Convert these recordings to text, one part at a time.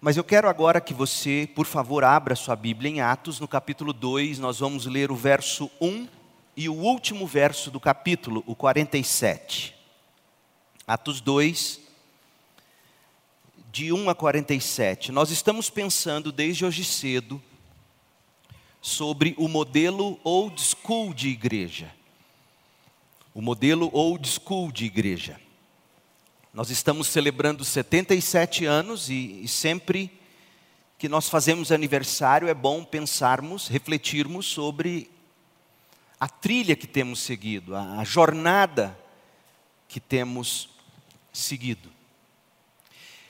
Mas eu quero agora que você, por favor, abra sua Bíblia em Atos, no capítulo 2, nós vamos ler o verso 1 e o último verso do capítulo, o 47. Atos 2, de 1 a 47. Nós estamos pensando desde hoje cedo sobre o modelo old school de igreja. O modelo old school de igreja. Nós estamos celebrando 77 anos e, e sempre que nós fazemos aniversário é bom pensarmos, refletirmos sobre a trilha que temos seguido, a, a jornada que temos seguido.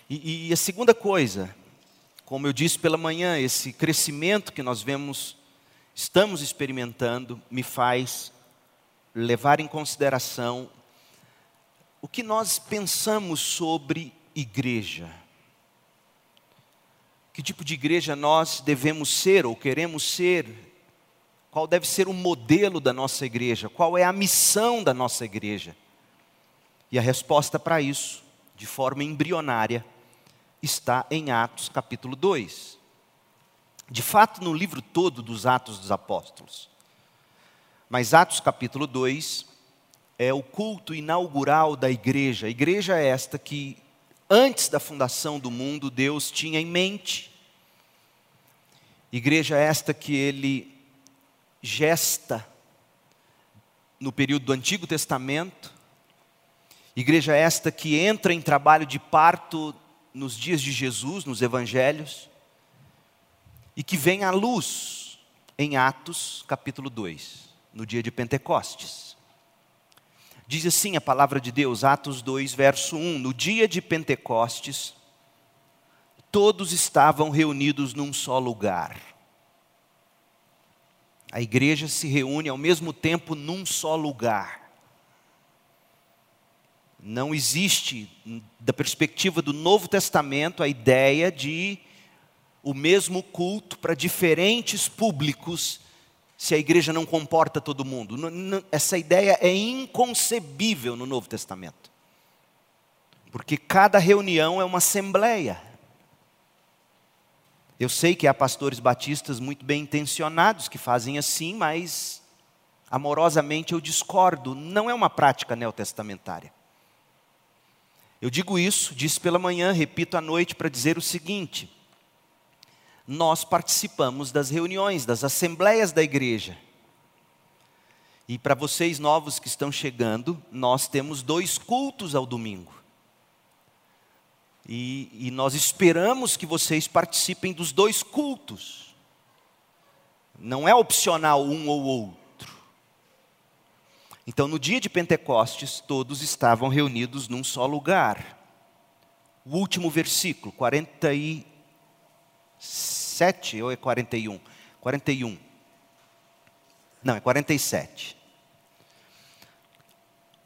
E, e, a segunda coisa, como eu disse pela manhã, esse crescimento que nós vemos, estamos experimentando, me faz levar em consideração o que nós pensamos sobre igreja. Que tipo de igreja nós devemos ser ou queremos ser? Qual deve ser o modelo da nossa igreja? Qual é a missão da nossa igreja? E a resposta para isso, de forma embrionária, está em Atos capítulo 2. De fato, no livro todo dos Atos dos Apóstolos. Mas Atos capítulo 2 é o culto inaugural da igreja. A igreja é esta que, antes da fundação do mundo, Deus tinha em mente. Igreja é esta que ele gesta no período do Antigo Testamento. Igreja é esta que entra em trabalho de parto nos dias de Jesus, nos evangelhos, e que vem à luz em Atos capítulo 2, no dia de Pentecostes. Diz assim a palavra de Deus, Atos 2, verso 1: No dia de Pentecostes, todos estavam reunidos num só lugar. A igreja se reúne ao mesmo tempo num só lugar. Não existe, da perspectiva do Novo Testamento, a ideia de o mesmo culto para diferentes públicos se a igreja não comporta todo mundo. Essa ideia é inconcebível no Novo Testamento. Porque cada reunião é uma assembleia. Eu sei que há pastores batistas muito bem intencionados que fazem assim, mas amorosamente eu discordo. Não é uma prática neotestamentária. Eu digo isso, disse pela manhã, repito à noite para dizer o seguinte: nós participamos das reuniões, das assembleias da igreja. E para vocês novos que estão chegando, nós temos dois cultos ao domingo. E, e, nós esperamos que vocês participem dos dois cultos. Não é opcional um ou outro. Então, no dia de Pentecostes, todos estavam reunidos num só lugar. O último versículo, 46. 47 ou é 41? 41. Não, é 47.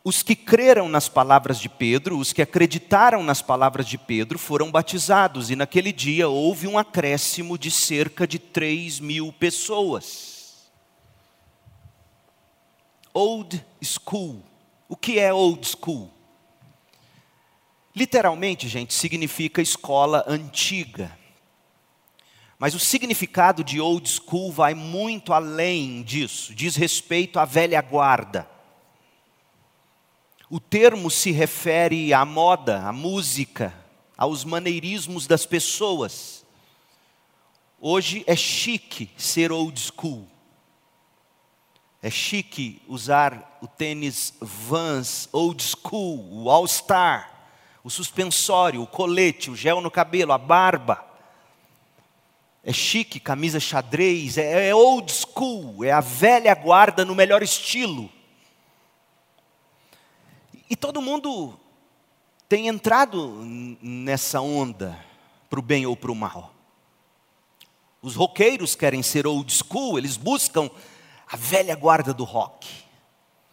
Os que creram nas palavras de Pedro, os que acreditaram nas palavras de Pedro, foram batizados, e naquele dia houve um acréscimo de cerca de 3 mil pessoas. Old school. O que é old school? Literalmente, gente, significa escola antiga. Mas o significado de old school vai muito além disso, diz respeito à velha guarda. O termo se refere à moda, à música, aos maneirismos das pessoas. Hoje é chique ser old school. É chique usar o tênis Vans old school, o All Star, o suspensório, o colete, o gel no cabelo, a barba é chique, camisa xadrez, é, é old school, é a velha guarda no melhor estilo. E todo mundo tem entrado nessa onda, para o bem ou para o mal. Os roqueiros querem ser old school, eles buscam a velha guarda do rock.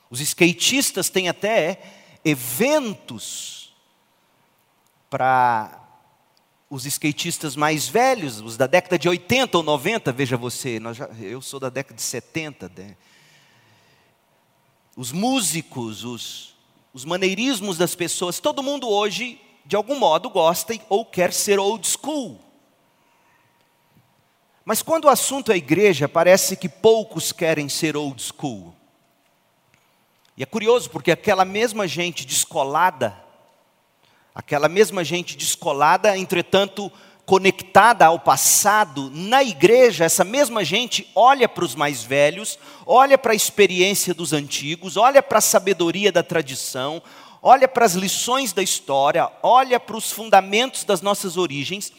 Os skatistas têm até eventos para os skatistas mais velhos, os da década de 80 ou 90, veja você, já, eu sou da década de 70. Né? Os músicos, os, os maneirismos das pessoas, todo mundo hoje, de algum modo, gosta ou quer ser old school. Mas quando o assunto é igreja, parece que poucos querem ser old school. E é curioso porque aquela mesma gente descolada, aquela mesma gente descolada, entretanto conectada ao passado, na igreja, essa mesma gente olha para os mais velhos, olha para a experiência dos antigos, olha para a sabedoria da tradição, olha para as lições da história, olha para os fundamentos das nossas origens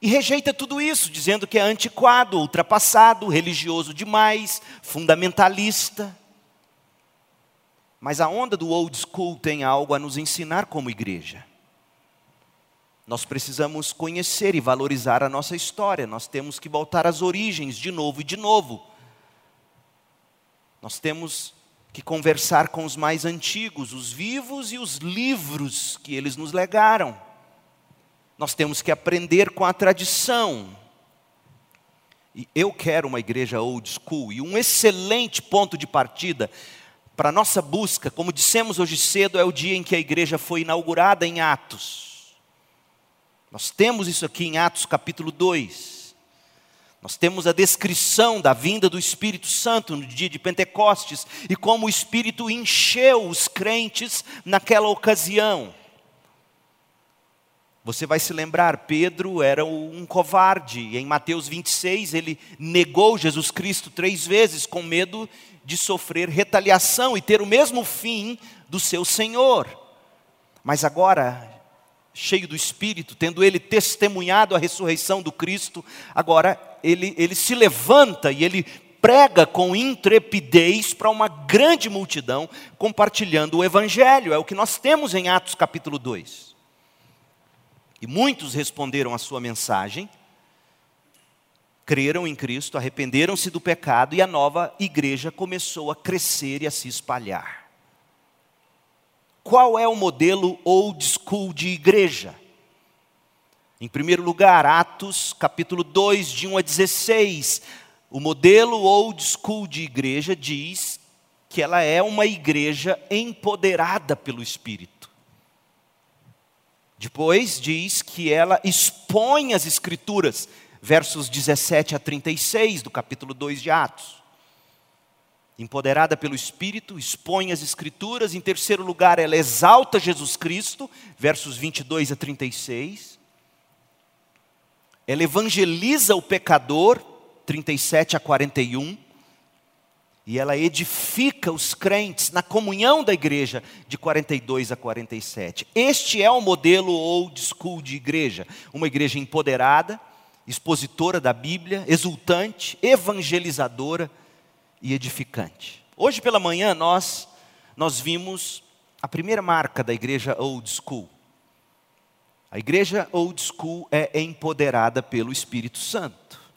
e rejeita tudo isso, dizendo que é antiquado, ultrapassado, religioso demais, fundamentalista. Mas a onda do old school tem algo a nos ensinar como igreja. Nós precisamos conhecer e valorizar a nossa história, nós temos que voltar às origens de novo e de novo. Nós temos que conversar com os mais antigos, os vivos e os livros que eles nos legaram. Nós temos que aprender com a tradição. E eu quero uma igreja old school e um excelente ponto de partida para a nossa busca, como dissemos hoje cedo, é o dia em que a igreja foi inaugurada em Atos. Nós temos isso aqui em Atos capítulo 2. Nós temos a descrição da vinda do Espírito Santo no dia de Pentecostes e como o Espírito encheu os crentes naquela ocasião. Você vai se lembrar, Pedro era um covarde, e em Mateus 26 ele negou Jesus Cristo três vezes com medo de sofrer retaliação e ter o mesmo fim do seu Senhor. Mas agora, cheio do Espírito, tendo ele testemunhado a ressurreição do Cristo, agora ele, ele se levanta e ele prega com intrepidez para uma grande multidão, compartilhando o Evangelho, é o que nós temos em Atos capítulo 2. E muitos responderam à sua mensagem, creram em Cristo, arrependeram-se do pecado e a nova igreja começou a crescer e a se espalhar. Qual é o modelo old school de igreja? Em primeiro lugar, Atos capítulo 2, de 1 a 16. O modelo old school de igreja diz que ela é uma igreja empoderada pelo Espírito. Depois diz que ela expõe as Escrituras, versos 17 a 36 do capítulo 2 de Atos. Empoderada pelo Espírito, expõe as Escrituras. Em terceiro lugar, ela exalta Jesus Cristo, versos 22 a 36. Ela evangeliza o pecador, 37 a 41 e ela edifica os crentes na comunhão da igreja de 42 a 47. Este é o modelo old school de igreja, uma igreja empoderada, expositora da Bíblia, exultante, evangelizadora e edificante. Hoje pela manhã nós nós vimos a primeira marca da igreja old school. A igreja old school é empoderada pelo Espírito Santo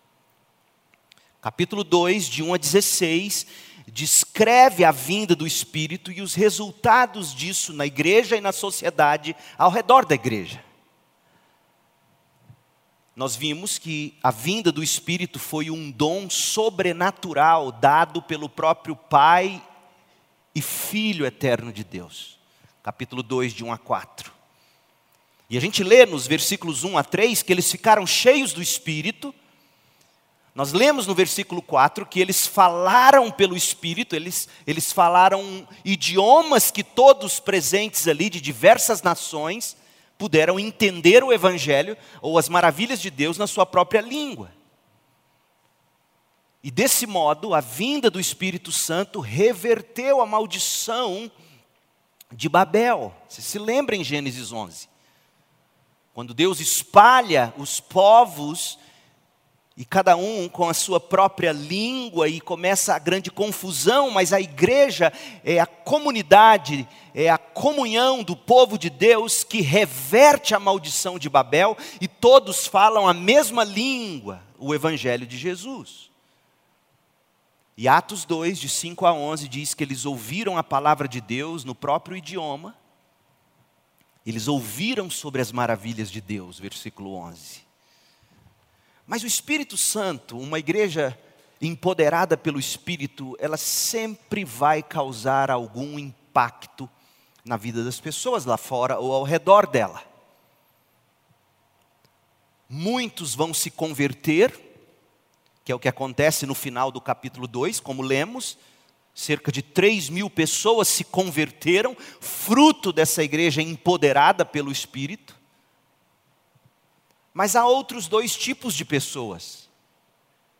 capítulo 2, de 1 a 16, descreve a vinda do Espírito e os resultados disso na igreja e na sociedade ao redor da igreja. Nós vimos que a vinda do Espírito foi um dom sobrenatural dado pelo próprio Pai e Filho eterno de Deus. Capítulo 2, de 1 a 4. E a gente lê nos versículos 1 a 3 que eles ficaram cheios do Espírito nós lemos no versículo 4 que eles falaram pelo Espírito, eles, eles falaram idiomas que todos presentes ali, de diversas nações, puderam entender o Evangelho ou as maravilhas de Deus na sua própria língua. E desse modo, a vinda do Espírito Santo reverteu a maldição de Babel. Você se lembra em Gênesis 11? Quando Deus espalha os povos e cada um com a sua própria língua, e começa a grande confusão, mas a igreja é a comunidade, é a comunhão do povo de Deus que reverte a maldição de Babel, e todos falam a mesma língua, o Evangelho de Jesus. E Atos 2, de 5 a 11, diz que eles ouviram a palavra de Deus no próprio idioma, eles ouviram sobre as maravilhas de Deus, versículo 11. Mas o Espírito Santo, uma igreja empoderada pelo Espírito, ela sempre vai causar algum impacto na vida das pessoas lá fora ou ao redor dela. Muitos vão se converter que é o que acontece no final do capítulo 2, como lemos. Cerca de 3 mil pessoas se converteram, fruto dessa igreja empoderada pelo Espírito. Mas há outros dois tipos de pessoas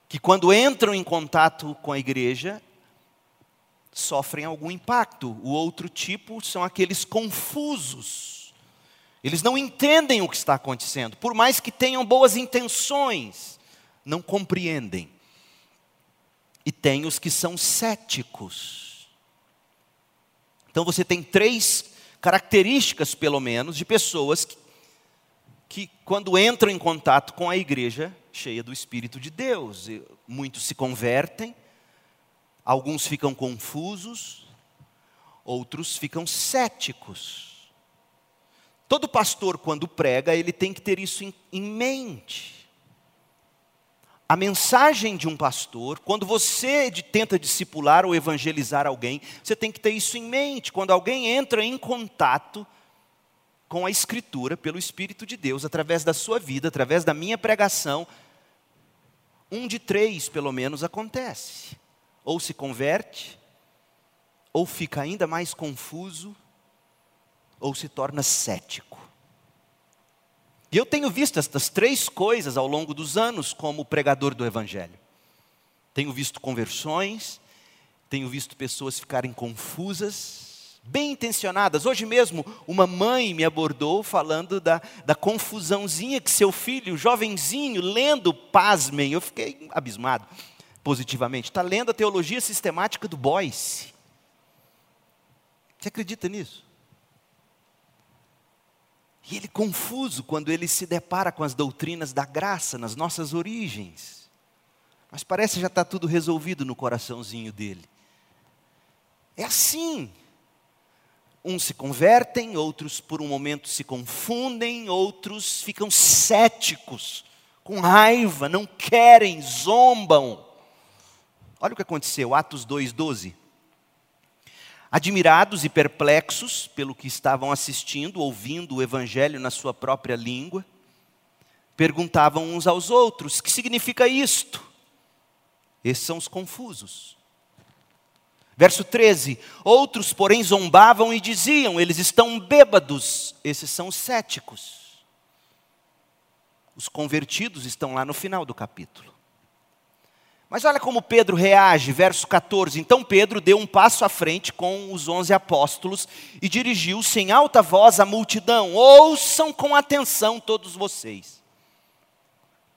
que, quando entram em contato com a igreja, sofrem algum impacto. O outro tipo são aqueles confusos. Eles não entendem o que está acontecendo, por mais que tenham boas intenções, não compreendem. E tem os que são céticos. Então você tem três características, pelo menos, de pessoas que, que quando entram em contato com a igreja cheia do Espírito de Deus, muitos se convertem, alguns ficam confusos, outros ficam céticos. Todo pastor, quando prega, ele tem que ter isso em, em mente a mensagem de um pastor, quando você tenta discipular ou evangelizar alguém, você tem que ter isso em mente. Quando alguém entra em contato com a Escritura pelo Espírito de Deus, através da sua vida, através da minha pregação, um de três, pelo menos, acontece. Ou se converte, ou fica ainda mais confuso, ou se torna cético. E eu tenho visto estas três coisas ao longo dos anos como pregador do Evangelho. Tenho visto conversões, tenho visto pessoas ficarem confusas, bem intencionadas. Hoje mesmo, uma mãe me abordou falando da, da confusãozinha que seu filho, jovenzinho, lendo, pasmem, eu fiquei abismado positivamente. Está lendo a teologia sistemática do Boyce. Você acredita nisso? E ele confuso quando ele se depara com as doutrinas da graça nas nossas origens. Mas parece já está tudo resolvido no coraçãozinho dele. É assim. Uns se convertem, outros por um momento se confundem, outros ficam céticos, com raiva, não querem, zombam. Olha o que aconteceu, Atos 2,12. Admirados e perplexos pelo que estavam assistindo, ouvindo o Evangelho na sua própria língua, perguntavam uns aos outros: que significa isto? Esses são os confusos. Verso 13: Outros, porém, zombavam e diziam: Eles estão bêbados. Esses são os céticos. Os convertidos estão lá no final do capítulo. Mas olha como Pedro reage, verso 14. Então Pedro deu um passo à frente com os onze apóstolos e dirigiu-se em alta voz à multidão: Ouçam com atenção todos vocês,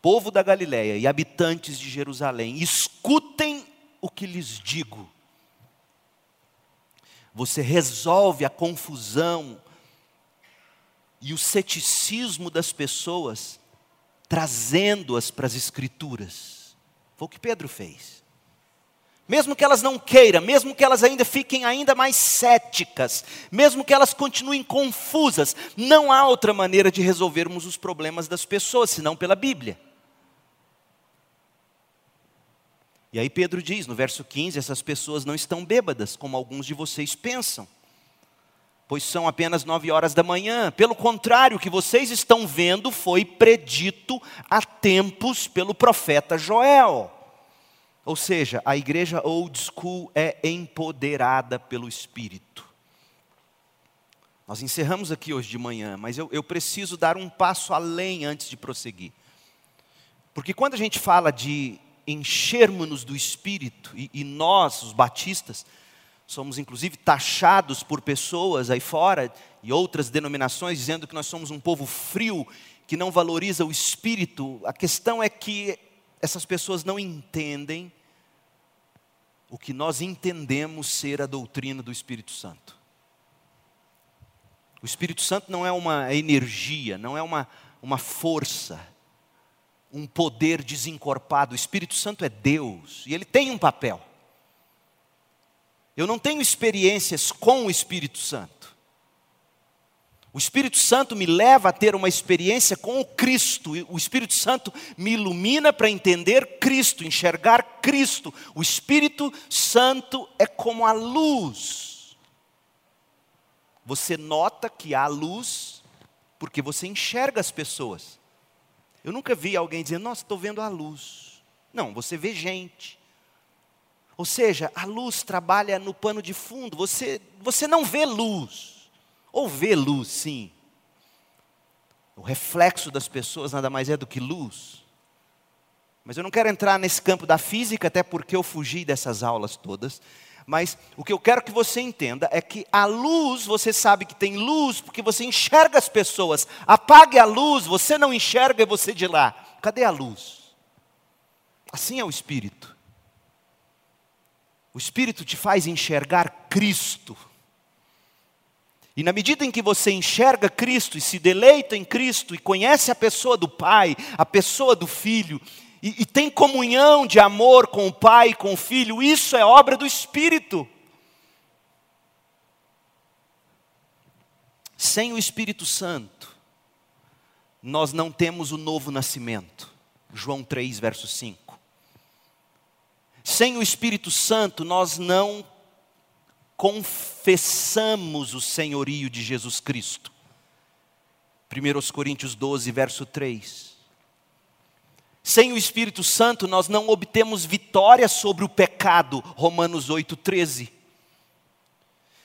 povo da Galiléia e habitantes de Jerusalém, escutem o que lhes digo. Você resolve a confusão e o ceticismo das pessoas, trazendo-as para as Escrituras. Foi o que Pedro fez. Mesmo que elas não queiram, mesmo que elas ainda fiquem ainda mais céticas, mesmo que elas continuem confusas, não há outra maneira de resolvermos os problemas das pessoas senão pela Bíblia. E aí Pedro diz no verso 15: essas pessoas não estão bêbadas, como alguns de vocês pensam, pois são apenas nove horas da manhã. Pelo contrário, o que vocês estão vendo foi predito há tempos pelo profeta Joel. Ou seja, a igreja old school é empoderada pelo Espírito. Nós encerramos aqui hoje de manhã, mas eu, eu preciso dar um passo além antes de prosseguir. Porque quando a gente fala de enchermos-nos do Espírito, e, e nós, os batistas, somos inclusive taxados por pessoas aí fora e outras denominações dizendo que nós somos um povo frio, que não valoriza o Espírito. A questão é que essas pessoas não entendem o que nós entendemos ser a doutrina do Espírito Santo. O Espírito Santo não é uma energia, não é uma, uma força, um poder desencorpado. O Espírito Santo é Deus e ele tem um papel. Eu não tenho experiências com o Espírito Santo. O Espírito Santo me leva a ter uma experiência com o Cristo. O Espírito Santo me ilumina para entender Cristo, enxergar Cristo. O Espírito Santo é como a luz. Você nota que há luz porque você enxerga as pessoas. Eu nunca vi alguém dizendo, nossa, estou vendo a luz. Não, você vê gente. Ou seja, a luz trabalha no pano de fundo. Você, você não vê luz. Ou vê luz, sim. O reflexo das pessoas nada mais é do que luz. Mas eu não quero entrar nesse campo da física, até porque eu fugi dessas aulas todas. Mas o que eu quero que você entenda é que a luz, você sabe que tem luz, porque você enxerga as pessoas. Apague a luz, você não enxerga e você de lá. Cadê a luz? Assim é o Espírito. O Espírito te faz enxergar Cristo. E na medida em que você enxerga Cristo e se deleita em Cristo e conhece a pessoa do Pai, a pessoa do Filho, e, e tem comunhão de amor com o Pai com o Filho, isso é obra do Espírito. Sem o Espírito Santo, nós não temos o novo nascimento. João 3, verso 5. Sem o Espírito Santo, nós não confessamos o senhorio de Jesus Cristo. 1 Coríntios 12, verso 3. Sem o Espírito Santo, nós não obtemos vitória sobre o pecado. Romanos 8, 13.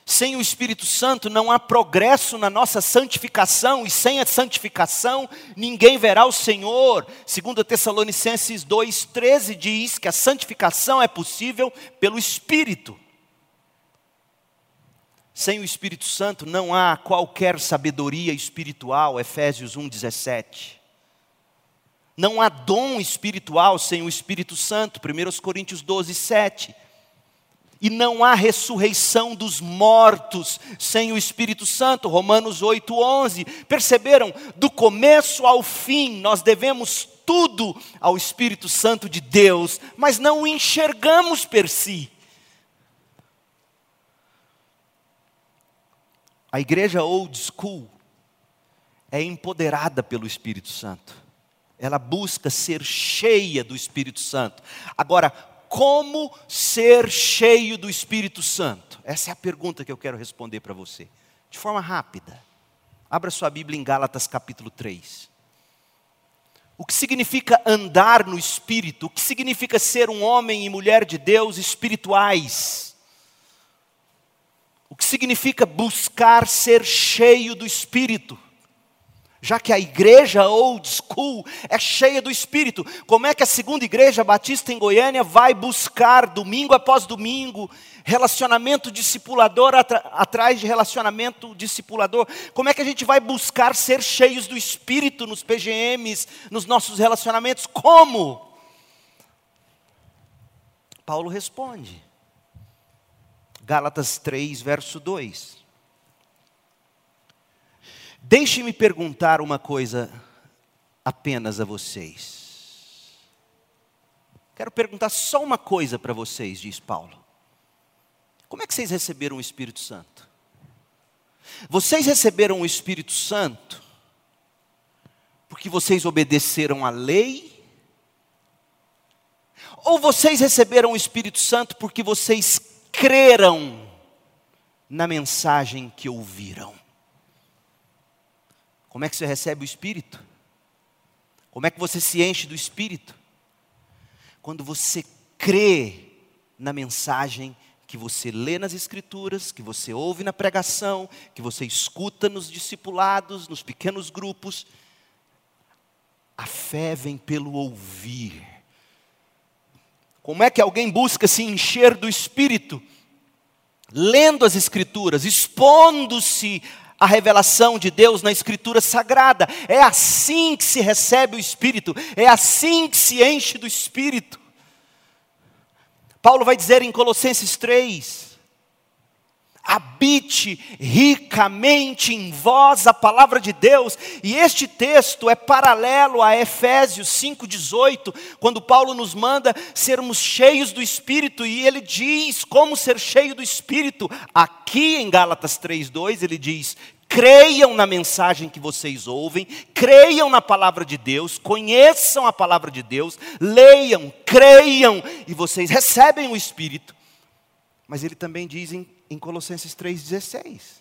Sem o Espírito Santo não há progresso na nossa santificação, e sem a santificação ninguém verá o Senhor. Segundo Tessalonicenses 2,13 diz que a santificação é possível pelo Espírito. Sem o Espírito Santo não há qualquer sabedoria espiritual, Efésios 1,17. Não há dom espiritual sem o Espírito Santo, 1 Coríntios 12, 7. E não há ressurreição dos mortos sem o Espírito Santo, Romanos 8, 11. Perceberam? Do começo ao fim, nós devemos tudo ao Espírito Santo de Deus, mas não o enxergamos per si. A igreja old school é empoderada pelo Espírito Santo. Ela busca ser cheia do Espírito Santo. Agora, como ser cheio do Espírito Santo? Essa é a pergunta que eu quero responder para você, de forma rápida. Abra sua Bíblia em Gálatas capítulo 3. O que significa andar no Espírito? O que significa ser um homem e mulher de Deus espirituais? O que significa buscar ser cheio do Espírito. Já que a igreja old school é cheia do Espírito, como é que a segunda igreja batista em Goiânia vai buscar, domingo após domingo, relacionamento discipulador atrás de relacionamento discipulador? Como é que a gente vai buscar ser cheios do Espírito nos PGMs, nos nossos relacionamentos? Como? Paulo responde. Gálatas 3, verso 2. Deixe-me perguntar uma coisa apenas a vocês. Quero perguntar só uma coisa para vocês, diz Paulo. Como é que vocês receberam o Espírito Santo? Vocês receberam o Espírito Santo porque vocês obedeceram à lei? Ou vocês receberam o Espírito Santo porque vocês creram na mensagem que ouviram. Como é que você recebe o Espírito? Como é que você se enche do Espírito? Quando você crê na mensagem que você lê nas Escrituras, que você ouve na pregação, que você escuta nos discipulados, nos pequenos grupos. A fé vem pelo ouvir como é que alguém busca se encher do Espírito? Lendo as Escrituras, expondo-se à revelação de Deus na Escritura Sagrada. É assim que se recebe o Espírito, é assim que se enche do Espírito. Paulo vai dizer em Colossenses 3: habite ricamente em vós a palavra de Deus. E este texto é paralelo a Efésios 5:18, quando Paulo nos manda sermos cheios do espírito e ele diz como ser cheio do espírito. Aqui em Gálatas 3:2 ele diz: creiam na mensagem que vocês ouvem, creiam na palavra de Deus, conheçam a palavra de Deus, leiam, creiam e vocês recebem o espírito. Mas ele também diz em em Colossenses 3,16.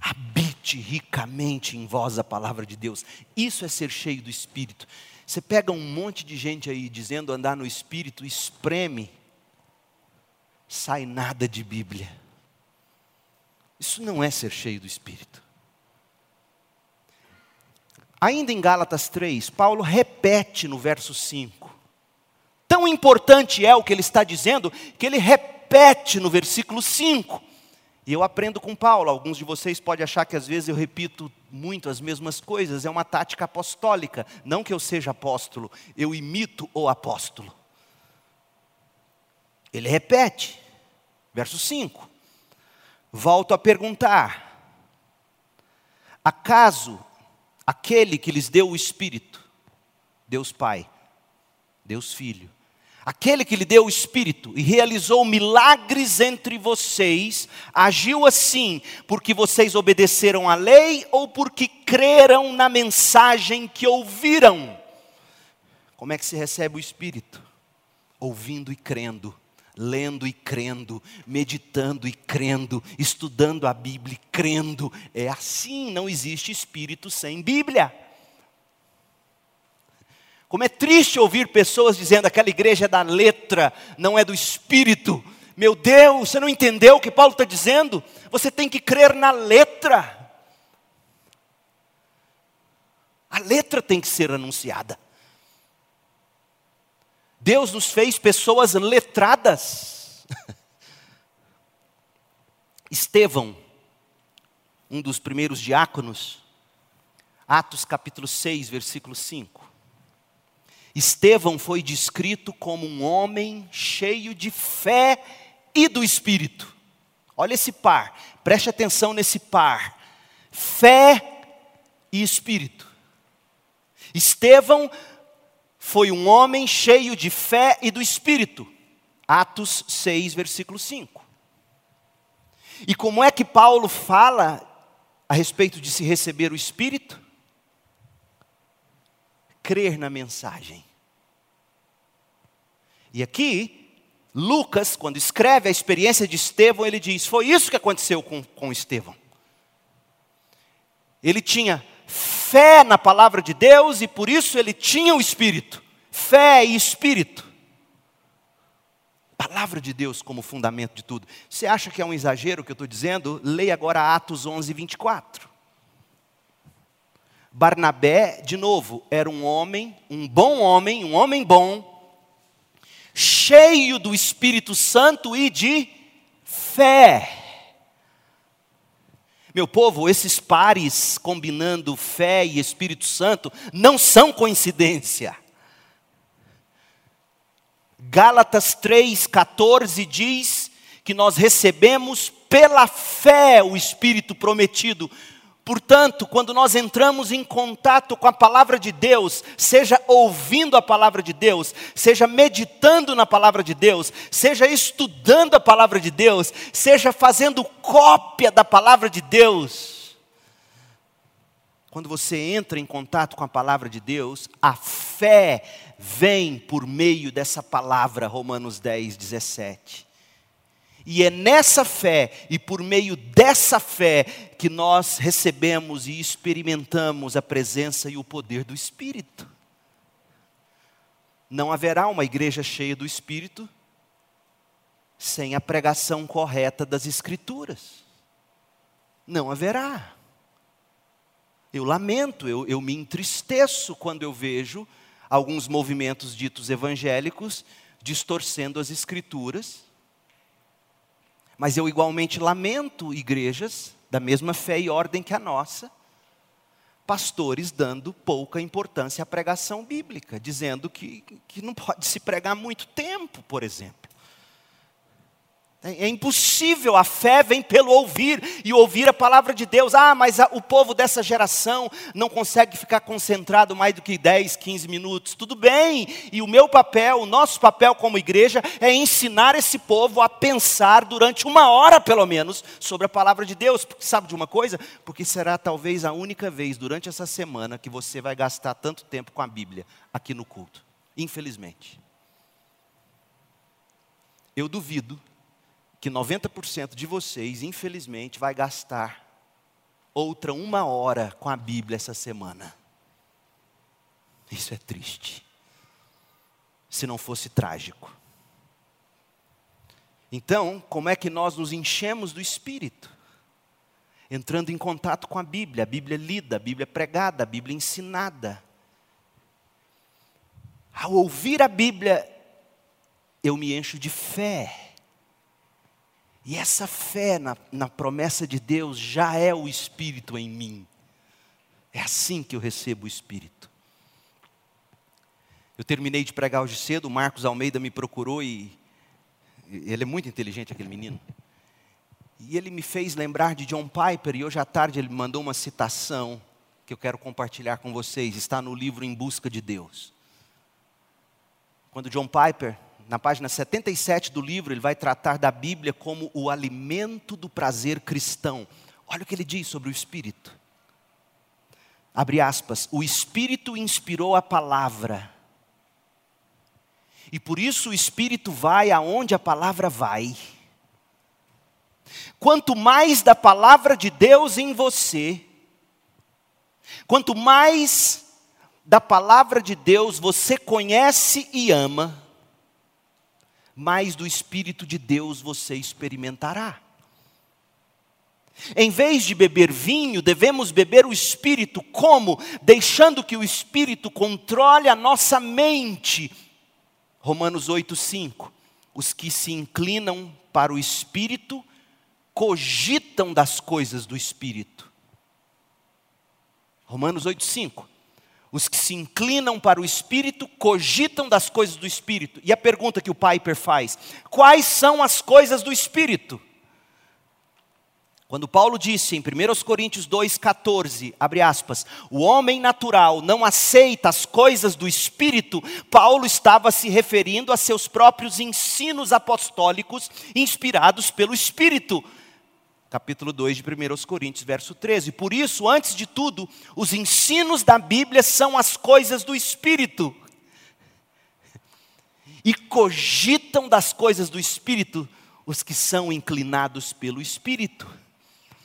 Habite ricamente em vós a palavra de Deus. Isso é ser cheio do Espírito. Você pega um monte de gente aí dizendo andar no espírito, espreme, sai nada de Bíblia. Isso não é ser cheio do espírito. Ainda em Gálatas 3, Paulo repete no verso 5. Tão importante é o que ele está dizendo, que ele repete no versículo 5. E eu aprendo com Paulo. Alguns de vocês podem achar que às vezes eu repito muito as mesmas coisas. É uma tática apostólica. Não que eu seja apóstolo, eu imito o apóstolo. Ele repete, verso 5. Volto a perguntar: acaso aquele que lhes deu o Espírito, Deus Pai, Deus Filho, aquele que lhe deu o Espírito e realizou milagres entre vocês, agiu assim porque vocês obedeceram à lei ou porque creram na mensagem que ouviram? Como é que se recebe o Espírito? Ouvindo e crendo lendo e crendo, meditando e crendo, estudando a Bíblia e crendo. É assim, não existe espírito sem Bíblia. Como é triste ouvir pessoas dizendo aquela igreja é da letra, não é do espírito. Meu Deus, você não entendeu o que Paulo está dizendo? Você tem que crer na letra. A letra tem que ser anunciada. Deus nos fez pessoas letradas. Estevão, um dos primeiros diáconos, Atos capítulo 6, versículo 5. Estevão foi descrito como um homem cheio de fé e do espírito. Olha esse par, preste atenção nesse par: fé e espírito. Estevão foi um homem cheio de fé e do espírito. Atos 6, versículo 5. E como é que Paulo fala a respeito de se receber o espírito? Crer na mensagem. E aqui, Lucas, quando escreve a experiência de Estevão, ele diz: Foi isso que aconteceu com, com Estevão. Ele tinha fé na palavra de Deus e por isso ele tinha o Espírito. Fé e Espírito. Palavra de Deus como fundamento de tudo. Você acha que é um exagero o que eu estou dizendo? Leia agora Atos 11, 24. Barnabé, de novo, era um homem, um bom homem, um homem bom, cheio do Espírito Santo e de fé. Meu povo, esses pares combinando fé e Espírito Santo não são coincidência. Gálatas 3,14 diz que nós recebemos pela fé o Espírito prometido, Portanto, quando nós entramos em contato com a palavra de Deus, seja ouvindo a palavra de Deus, seja meditando na palavra de Deus, seja estudando a palavra de Deus, seja fazendo cópia da palavra de Deus, quando você entra em contato com a palavra de Deus, a fé vem por meio dessa palavra, Romanos 10, 17. E é nessa fé e por meio dessa fé que nós recebemos e experimentamos a presença e o poder do Espírito. Não haverá uma igreja cheia do Espírito sem a pregação correta das Escrituras. Não haverá. Eu lamento, eu, eu me entristeço quando eu vejo alguns movimentos ditos evangélicos distorcendo as Escrituras mas eu igualmente lamento igrejas da mesma fé e ordem que a nossa, pastores dando pouca importância à pregação bíblica, dizendo que, que não pode se pregar muito tempo, por exemplo. É, é impossível, a fé vem pelo ouvir e ouvir a palavra de Deus. Ah, mas a, o povo dessa geração não consegue ficar concentrado mais do que 10, 15 minutos. Tudo bem, e o meu papel, o nosso papel como igreja é ensinar esse povo a pensar durante uma hora pelo menos sobre a palavra de Deus. Porque sabe de uma coisa? Porque será talvez a única vez durante essa semana que você vai gastar tanto tempo com a Bíblia aqui no culto. Infelizmente. Eu duvido que 90% de vocês, infelizmente, vai gastar outra uma hora com a Bíblia essa semana. Isso é triste. Se não fosse trágico. Então, como é que nós nos enchemos do Espírito? Entrando em contato com a Bíblia, a Bíblia lida, a Bíblia pregada, a Bíblia ensinada. Ao ouvir a Bíblia, eu me encho de fé. E essa fé na, na promessa de Deus já é o Espírito em mim. É assim que eu recebo o Espírito. Eu terminei de pregar hoje cedo, o Marcos Almeida me procurou e ele é muito inteligente, aquele menino. E ele me fez lembrar de John Piper, e hoje à tarde ele me mandou uma citação que eu quero compartilhar com vocês. Está no livro Em Busca de Deus. Quando John Piper, na página 77 do livro, ele vai tratar da Bíblia como o alimento do prazer cristão. Olha o que ele diz sobre o Espírito. Abre aspas. O Espírito inspirou a palavra e por isso o Espírito vai aonde a palavra vai. Quanto mais da palavra de Deus em você, quanto mais da palavra de Deus você conhece e ama, mais do Espírito de Deus você experimentará. Em vez de beber vinho, devemos beber o Espírito, como? Deixando que o Espírito controle a nossa mente Romanos 8,5. Os que se inclinam para o espírito cogitam das coisas do espírito. Romanos 8,5. Os que se inclinam para o espírito cogitam das coisas do espírito. E a pergunta que o Piper faz: quais são as coisas do espírito? Quando Paulo disse em 1 Coríntios 2,14, abre aspas, o homem natural não aceita as coisas do Espírito, Paulo estava se referindo a seus próprios ensinos apostólicos inspirados pelo Espírito. Capítulo 2 de 1 Coríntios, verso 13. Por isso, antes de tudo, os ensinos da Bíblia são as coisas do Espírito. E cogitam das coisas do Espírito os que são inclinados pelo Espírito.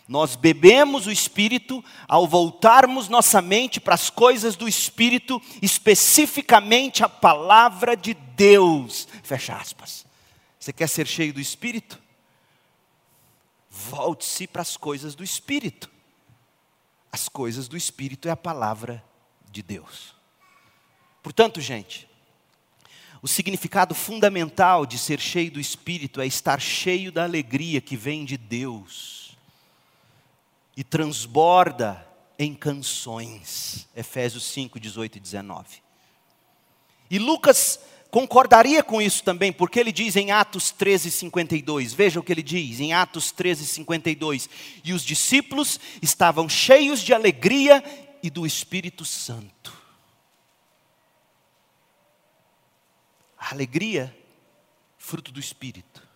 Nós bebemos o Espírito ao voltarmos nossa mente para as coisas do Espírito, especificamente a palavra de Deus. Fecha aspas. Você quer ser cheio do Espírito? Volte-se para as coisas do Espírito. As coisas do Espírito é a palavra de Deus. Portanto, gente, o significado fundamental de ser cheio do Espírito é estar cheio da alegria que vem de Deus e transborda em canções. Efésios 5, 18 e 19. E Lucas concordaria com isso também, porque ele diz em Atos 13, 52, veja o que ele diz em Atos 13, 52, e os discípulos estavam cheios de alegria e do Espírito Santo. Alegria, fruto do Espírito.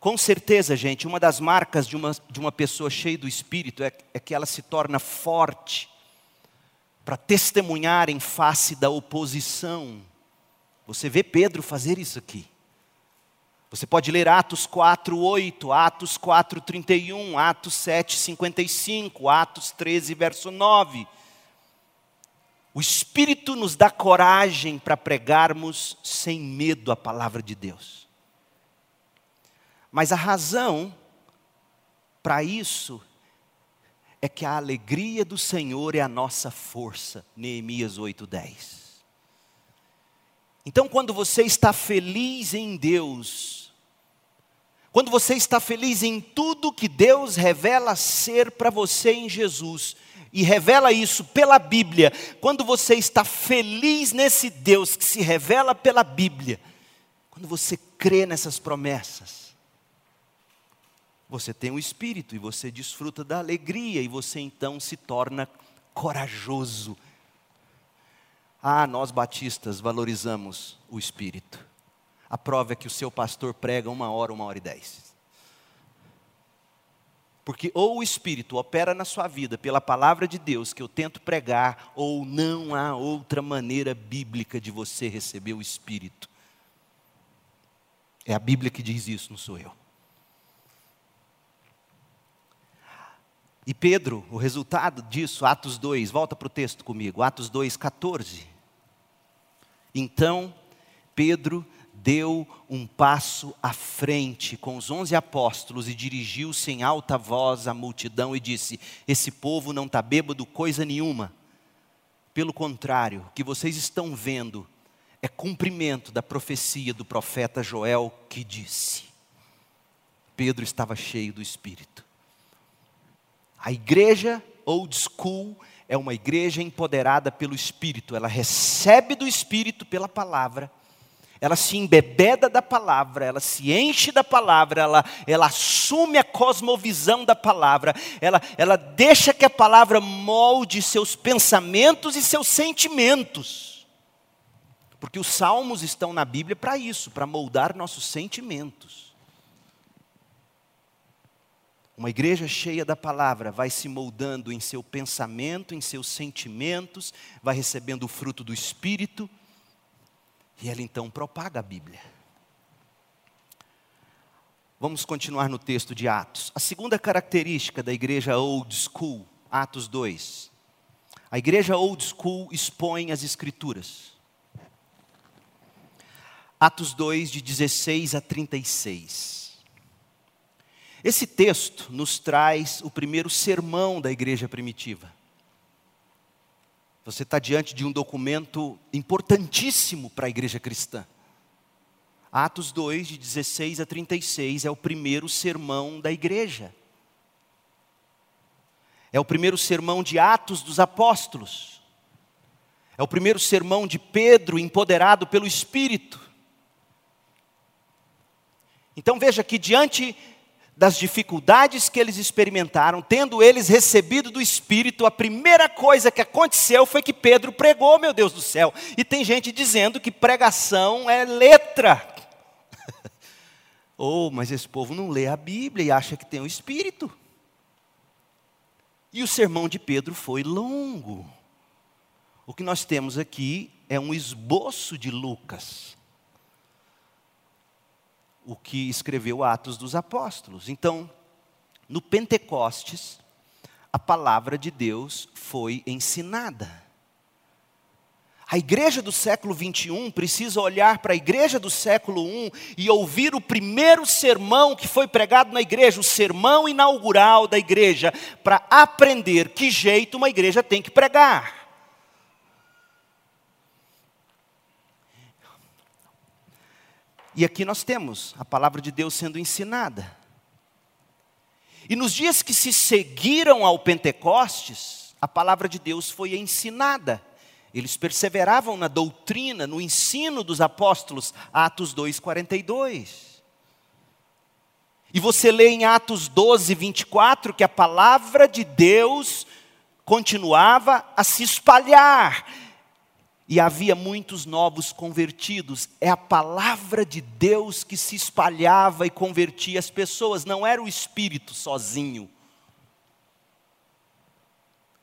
Com certeza, gente, uma das marcas de uma, de uma pessoa cheia do Espírito é, é que ela se torna forte para testemunhar em face da oposição. Você vê Pedro fazer isso aqui. Você pode ler Atos 4, 8, Atos 4, 31, Atos 7, 55, Atos 13, verso 9. O Espírito nos dá coragem para pregarmos sem medo a palavra de Deus. Mas a razão para isso é que a alegria do Senhor é a nossa força. Neemias 8:10. Então, quando você está feliz em Deus, quando você está feliz em tudo que Deus revela ser para você em Jesus, e revela isso pela Bíblia, quando você está feliz nesse Deus que se revela pela Bíblia, quando você crê nessas promessas, você tem o espírito e você desfruta da alegria e você então se torna corajoso. Ah, nós batistas valorizamos o espírito. A prova é que o seu pastor prega uma hora, uma hora e dez. Porque ou o Espírito opera na sua vida pela palavra de Deus que eu tento pregar, ou não há outra maneira bíblica de você receber o Espírito. É a Bíblia que diz isso, não sou eu. E Pedro, o resultado disso, Atos 2, volta para o texto comigo, Atos 2, 14. Então, Pedro deu um passo à frente com os onze apóstolos e dirigiu-se em alta voz à multidão e disse: Esse povo não está bêbado coisa nenhuma. Pelo contrário, o que vocês estão vendo é cumprimento da profecia do profeta Joel que disse. Pedro estava cheio do Espírito. A igreja old school é uma igreja empoderada pelo Espírito, ela recebe do Espírito pela palavra, ela se embebeda da palavra, ela se enche da palavra, ela, ela assume a cosmovisão da palavra, ela, ela deixa que a palavra molde seus pensamentos e seus sentimentos. Porque os salmos estão na Bíblia para isso, para moldar nossos sentimentos. Uma igreja cheia da palavra vai se moldando em seu pensamento, em seus sentimentos, vai recebendo o fruto do Espírito, e ela então propaga a Bíblia. Vamos continuar no texto de Atos. A segunda característica da igreja old school, Atos 2. A igreja old school expõe as Escrituras. Atos 2, de 16 a 36. Esse texto nos traz o primeiro sermão da igreja primitiva. Você está diante de um documento importantíssimo para a igreja cristã. Atos 2, de 16 a 36, é o primeiro sermão da igreja. É o primeiro sermão de Atos dos Apóstolos. É o primeiro sermão de Pedro, empoderado pelo Espírito. Então veja que diante das dificuldades que eles experimentaram, tendo eles recebido do Espírito, a primeira coisa que aconteceu foi que Pedro pregou, meu Deus do céu. E tem gente dizendo que pregação é letra. oh, mas esse povo não lê a Bíblia e acha que tem o Espírito. E o sermão de Pedro foi longo. O que nós temos aqui é um esboço de Lucas o que escreveu Atos dos Apóstolos. Então, no Pentecostes, a palavra de Deus foi ensinada. A igreja do século 21 precisa olhar para a igreja do século 1 e ouvir o primeiro sermão que foi pregado na igreja, o sermão inaugural da igreja, para aprender que jeito uma igreja tem que pregar. E aqui nós temos a palavra de Deus sendo ensinada. E nos dias que se seguiram ao Pentecostes, a palavra de Deus foi ensinada. Eles perseveravam na doutrina, no ensino dos apóstolos, Atos 2:42. E você lê em Atos 12, 24 que a palavra de Deus continuava a se espalhar, e havia muitos novos convertidos. É a palavra de Deus que se espalhava e convertia as pessoas, não era o Espírito sozinho.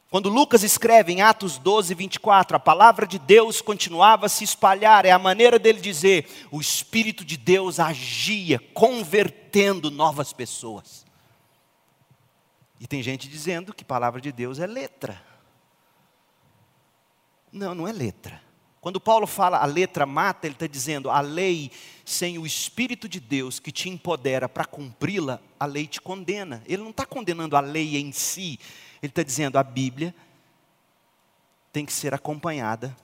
Quando Lucas escreve em Atos 12, 24, a palavra de Deus continuava a se espalhar, é a maneira dele dizer: o Espírito de Deus agia, convertendo novas pessoas. E tem gente dizendo que palavra de Deus é letra. Não, não é letra. Quando Paulo fala a letra mata, ele está dizendo a lei sem o Espírito de Deus que te empodera para cumpri-la, a lei te condena. Ele não está condenando a lei em si, ele está dizendo a Bíblia tem que ser acompanhada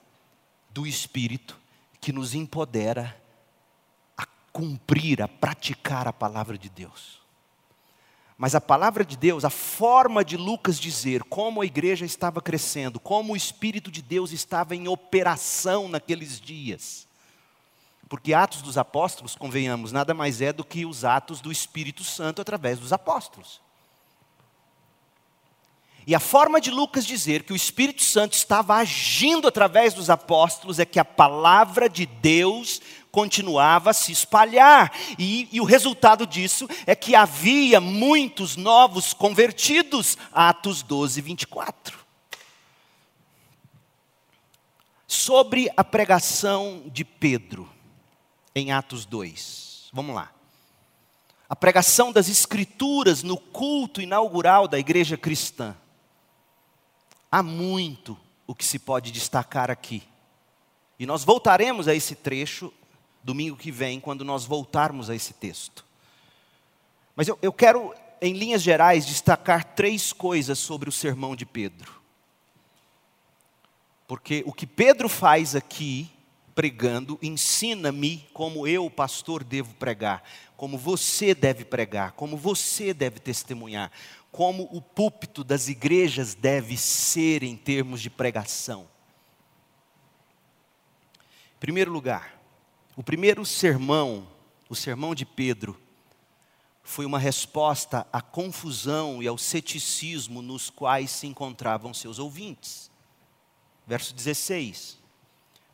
do Espírito que nos empodera a cumprir, a praticar a palavra de Deus. Mas a palavra de Deus, a forma de Lucas dizer como a igreja estava crescendo, como o Espírito de Deus estava em operação naqueles dias. Porque Atos dos Apóstolos, convenhamos, nada mais é do que os atos do Espírito Santo através dos apóstolos. E a forma de Lucas dizer que o Espírito Santo estava agindo através dos apóstolos é que a palavra de Deus continuava a se espalhar. E, e, o resultado disso é que havia muitos novos convertidos. Atos 12, 24. Sobre a pregação de Pedro, em Atos 2. Vamos lá. a pregação das Escrituras no culto inaugural da igreja cristã. Há muito o que se pode destacar aqui. E nós voltaremos a esse trecho domingo que vem, quando nós voltarmos a esse texto. Mas eu, eu quero, em linhas gerais, destacar três coisas sobre o sermão de Pedro. Porque o que Pedro faz aqui, pregando, ensina-me como eu, pastor, devo pregar, como você deve pregar, como você deve testemunhar, como o púlpito das igrejas deve ser em termos de pregação. Em primeiro lugar, o primeiro sermão, o sermão de Pedro, foi uma resposta à confusão e ao ceticismo nos quais se encontravam seus ouvintes. Verso 16.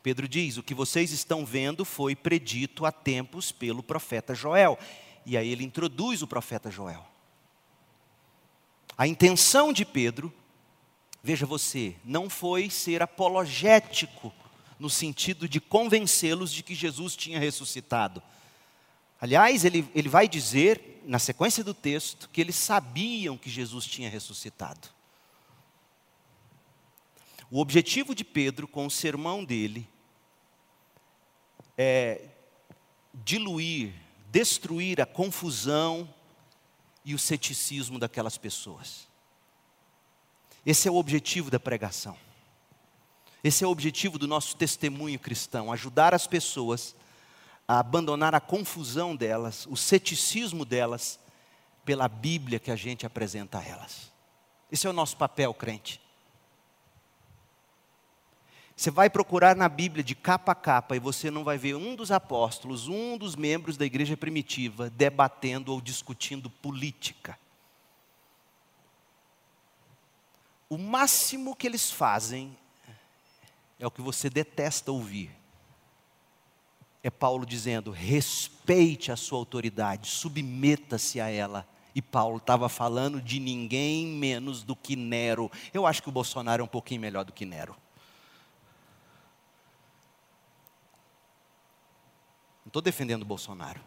Pedro diz: O que vocês estão vendo foi predito há tempos pelo profeta Joel. E aí ele introduz o profeta Joel. A intenção de Pedro, veja você, não foi ser apologético, no sentido de convencê-los de que Jesus tinha ressuscitado. Aliás, ele, ele vai dizer, na sequência do texto, que eles sabiam que Jesus tinha ressuscitado. O objetivo de Pedro com o sermão dele é diluir, destruir a confusão e o ceticismo daquelas pessoas. Esse é o objetivo da pregação. Esse é o objetivo do nosso testemunho cristão: ajudar as pessoas a abandonar a confusão delas, o ceticismo delas, pela Bíblia que a gente apresenta a elas. Esse é o nosso papel, crente. Você vai procurar na Bíblia de capa a capa e você não vai ver um dos apóstolos, um dos membros da igreja primitiva debatendo ou discutindo política. O máximo que eles fazem é o que você detesta ouvir. É Paulo dizendo: respeite a sua autoridade, submeta-se a ela. E Paulo estava falando de ninguém menos do que Nero. Eu acho que o Bolsonaro é um pouquinho melhor do que Nero. estou defendendo o Bolsonaro.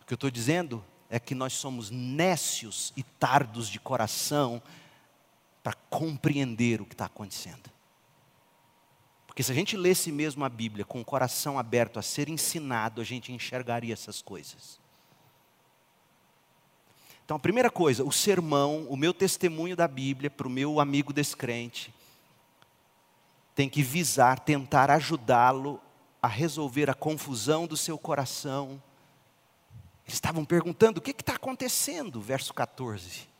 O que eu estou dizendo é que nós somos nécios e tardos de coração para compreender o que está acontecendo. Porque se a gente lesse mesmo a Bíblia com o coração aberto a ser ensinado, a gente enxergaria essas coisas. Então, a primeira coisa, o sermão, o meu testemunho da Bíblia para o meu amigo descrente, tem que visar, tentar ajudá-lo a resolver a confusão do seu coração. Eles estavam perguntando: o que está acontecendo? Verso 14.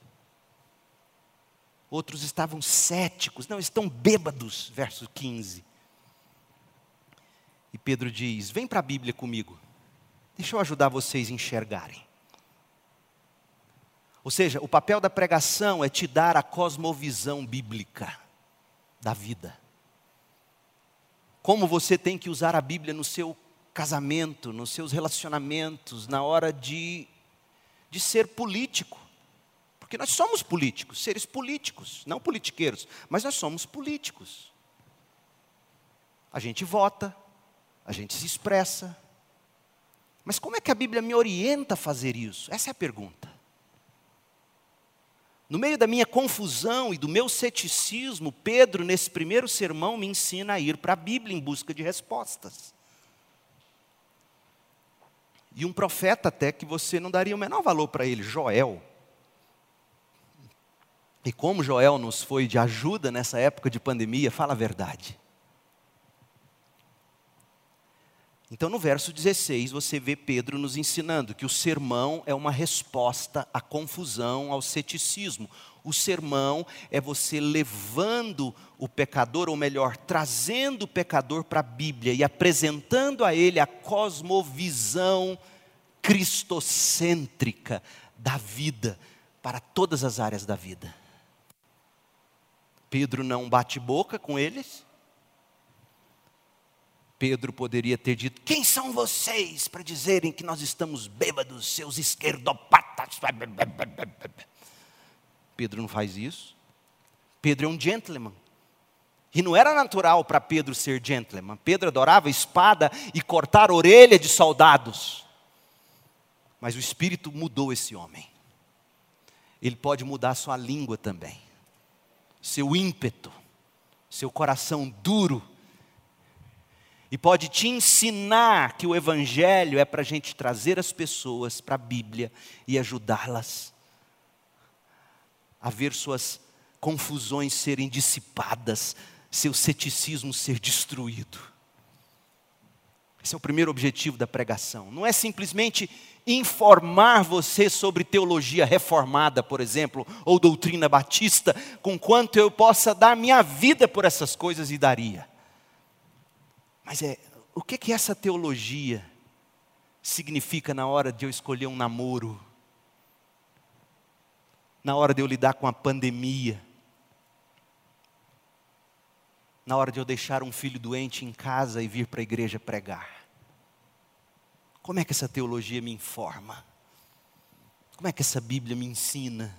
Outros estavam céticos, não, estão bêbados. Verso 15. E Pedro diz: Vem para a Bíblia comigo, deixa eu ajudar vocês a enxergarem. Ou seja, o papel da pregação é te dar a cosmovisão bíblica da vida como você tem que usar a Bíblia no seu casamento, nos seus relacionamentos, na hora de, de ser político. Porque nós somos políticos, seres políticos, não politiqueiros, mas nós somos políticos. A gente vota, a gente se expressa. Mas como é que a Bíblia me orienta a fazer isso? Essa é a pergunta. No meio da minha confusão e do meu ceticismo, Pedro, nesse primeiro sermão, me ensina a ir para a Bíblia em busca de respostas. E um profeta até que você não daria o menor valor para ele, Joel. E como Joel nos foi de ajuda nessa época de pandemia, fala a verdade. Então, no verso 16, você vê Pedro nos ensinando que o sermão é uma resposta à confusão, ao ceticismo. O sermão é você levando o pecador, ou melhor, trazendo o pecador para a Bíblia e apresentando a ele a cosmovisão cristocêntrica da vida, para todas as áreas da vida. Pedro não bate boca com eles, Pedro poderia ter dito: Quem são vocês para dizerem que nós estamos bêbados, seus esquerdopatas? Pedro não faz isso. Pedro é um gentleman. E não era natural para Pedro ser gentleman. Pedro adorava espada e cortar orelha de soldados. Mas o Espírito mudou esse homem. Ele pode mudar sua língua também, seu ímpeto, seu coração duro. E pode te ensinar que o Evangelho é para a gente trazer as pessoas para a Bíblia e ajudá-las a ver suas confusões serem dissipadas, seu ceticismo ser destruído. Esse é o primeiro objetivo da pregação. Não é simplesmente informar você sobre teologia reformada, por exemplo, ou doutrina batista, com quanto eu possa dar minha vida por essas coisas e daria. Mas é, o que que essa teologia significa na hora de eu escolher um namoro? Na hora de eu lidar com a pandemia? Na hora de eu deixar um filho doente em casa e vir para a igreja pregar? Como é que essa teologia me informa? Como é que essa Bíblia me ensina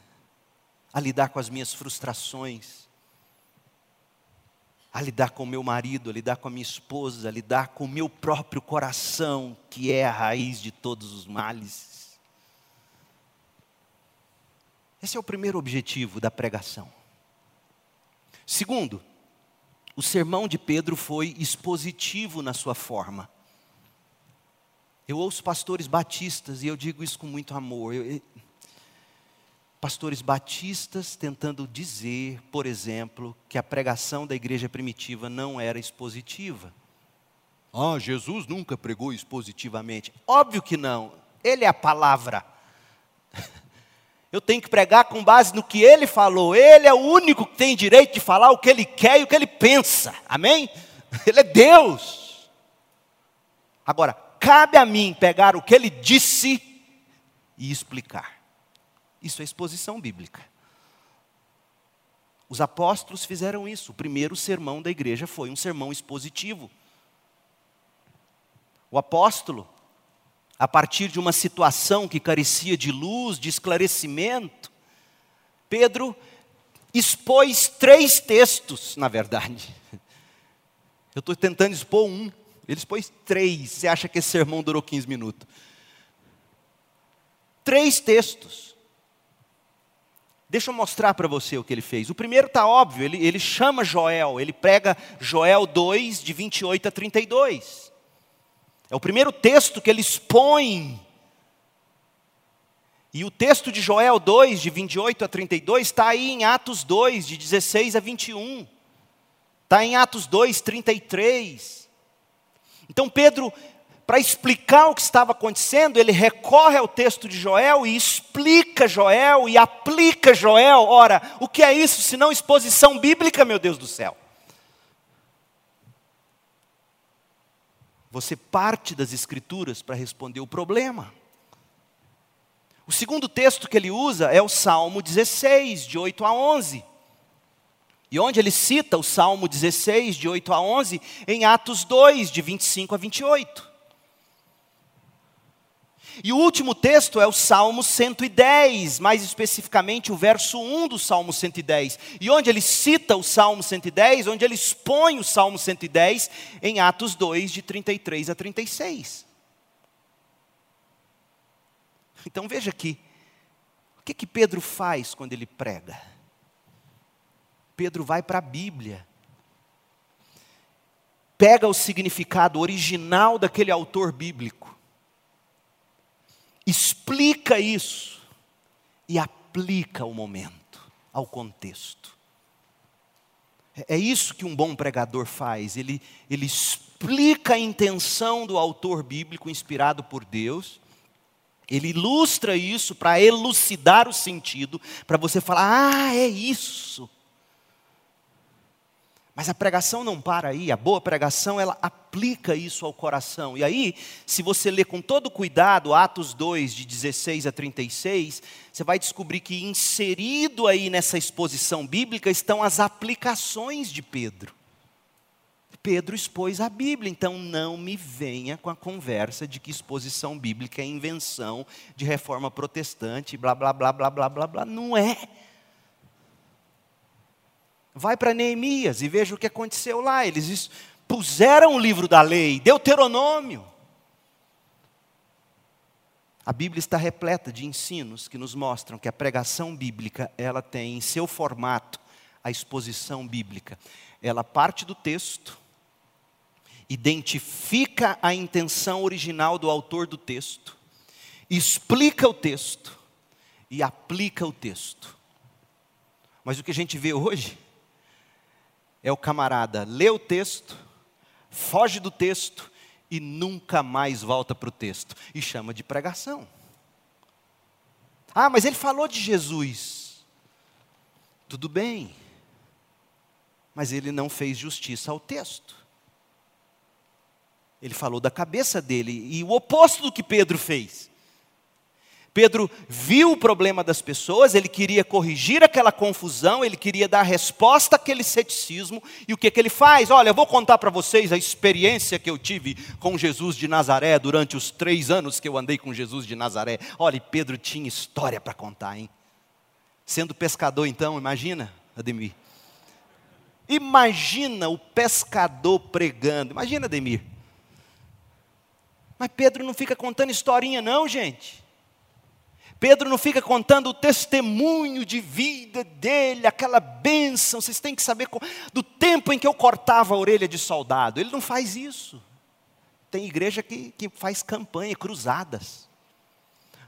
a lidar com as minhas frustrações? A lidar com o meu marido, a lidar com a minha esposa, a lidar com o meu próprio coração, que é a raiz de todos os males. Esse é o primeiro objetivo da pregação. Segundo, o sermão de Pedro foi expositivo na sua forma. Eu ouço pastores batistas, e eu digo isso com muito amor. Eu, pastores batistas tentando dizer, por exemplo, que a pregação da igreja primitiva não era expositiva. Ah, Jesus nunca pregou expositivamente. Óbvio que não. Ele é a palavra. Eu tenho que pregar com base no que ele falou. Ele é o único que tem direito de falar o que ele quer e o que ele pensa. Amém? Ele é Deus. Agora, cabe a mim pegar o que ele disse e explicar. Isso é exposição bíblica. Os apóstolos fizeram isso. O primeiro sermão da igreja foi um sermão expositivo. O apóstolo a partir de uma situação que carecia de luz, de esclarecimento, Pedro expôs três textos, na verdade. Eu estou tentando expor um, ele expôs três. Você acha que esse sermão durou 15 minutos? Três textos. Deixa eu mostrar para você o que ele fez. O primeiro está óbvio, ele, ele chama Joel, ele prega Joel 2, de 28 a 32. É o primeiro texto que ele expõe. E o texto de Joel 2, de 28 a 32, está aí em Atos 2, de 16 a 21. Está em Atos 2, 33. Então Pedro, para explicar o que estava acontecendo, ele recorre ao texto de Joel e explica Joel e aplica Joel. Ora, o que é isso se não exposição bíblica, meu Deus do céu? Você parte das Escrituras para responder o problema. O segundo texto que ele usa é o Salmo 16, de 8 a 11. E onde ele cita o Salmo 16, de 8 a 11, em Atos 2, de 25 a 28. E o último texto é o Salmo 110, mais especificamente o verso 1 do Salmo 110. E onde ele cita o Salmo 110, onde ele expõe o Salmo 110 em Atos 2, de 33 a 36. Então veja aqui, o que que Pedro faz quando ele prega? Pedro vai para a Bíblia, pega o significado original daquele autor bíblico, explica isso e aplica ao momento, ao contexto. É, é isso que um bom pregador faz, ele, ele explica a intenção do autor bíblico inspirado por Deus, ele ilustra isso para elucidar o sentido, para você falar, ah, é isso. Mas a pregação não para aí, a boa pregação ela aplica isso ao coração. E aí, se você ler com todo cuidado Atos 2, de 16 a 36, você vai descobrir que inserido aí nessa exposição bíblica estão as aplicações de Pedro. Pedro expôs a Bíblia, então não me venha com a conversa de que exposição bíblica é invenção de reforma protestante, blá, blá, blá, blá, blá, blá, blá. Não é. Vai para Neemias e veja o que aconteceu lá. Eles puseram o livro da lei, Deuteronômio. A Bíblia está repleta de ensinos que nos mostram que a pregação bíblica, ela tem em seu formato a exposição bíblica. Ela parte do texto, identifica a intenção original do autor do texto, explica o texto e aplica o texto. Mas o que a gente vê hoje é o camarada lê o texto, foge do texto e nunca mais volta para o texto e chama de pregação. Ah, mas ele falou de Jesus. Tudo bem, mas ele não fez justiça ao texto. Ele falou da cabeça dele e o oposto do que Pedro fez. Pedro viu o problema das pessoas, ele queria corrigir aquela confusão, ele queria dar resposta àquele ceticismo, e o que, que ele faz? Olha, eu vou contar para vocês a experiência que eu tive com Jesus de Nazaré durante os três anos que eu andei com Jesus de Nazaré. Olha, Pedro tinha história para contar, hein? Sendo pescador, então, imagina, Ademir. Imagina o pescador pregando, imagina, Ademir. Mas Pedro não fica contando historinha, não, gente. Pedro não fica contando o testemunho de vida dele, aquela bênção. Vocês têm que saber do tempo em que eu cortava a orelha de soldado. Ele não faz isso. Tem igreja que, que faz campanha, cruzadas.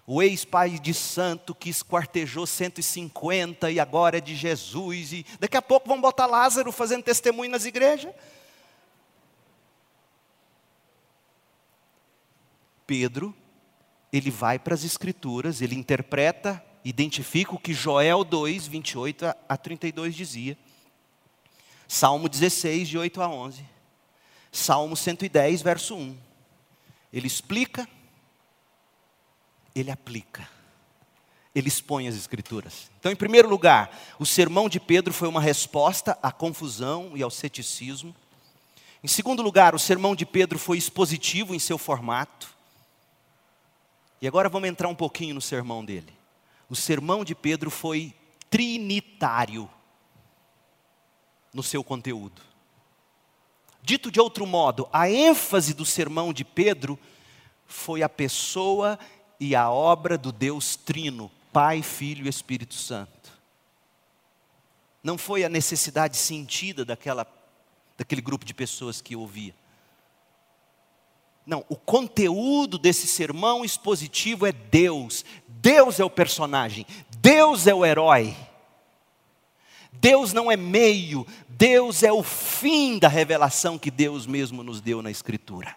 O ex-pai de santo que esquartejou 150 e agora é de Jesus. E daqui a pouco vão botar Lázaro fazendo testemunho nas igrejas. Pedro ele vai para as Escrituras, ele interpreta, identifica o que Joel 2, 28 a 32 dizia. Salmo 16, de 8 a 11. Salmo 110, verso 1. Ele explica, ele aplica, ele expõe as Escrituras. Então, em primeiro lugar, o sermão de Pedro foi uma resposta à confusão e ao ceticismo. Em segundo lugar, o sermão de Pedro foi expositivo em seu formato. E agora vamos entrar um pouquinho no sermão dele. O sermão de Pedro foi trinitário no seu conteúdo. Dito de outro modo, a ênfase do sermão de Pedro foi a pessoa e a obra do Deus Trino, Pai, Filho e Espírito Santo. Não foi a necessidade sentida daquela, daquele grupo de pessoas que ouvia. Não, o conteúdo desse sermão expositivo é Deus. Deus é o personagem, Deus é o herói. Deus não é meio, Deus é o fim da revelação que Deus mesmo nos deu na Escritura.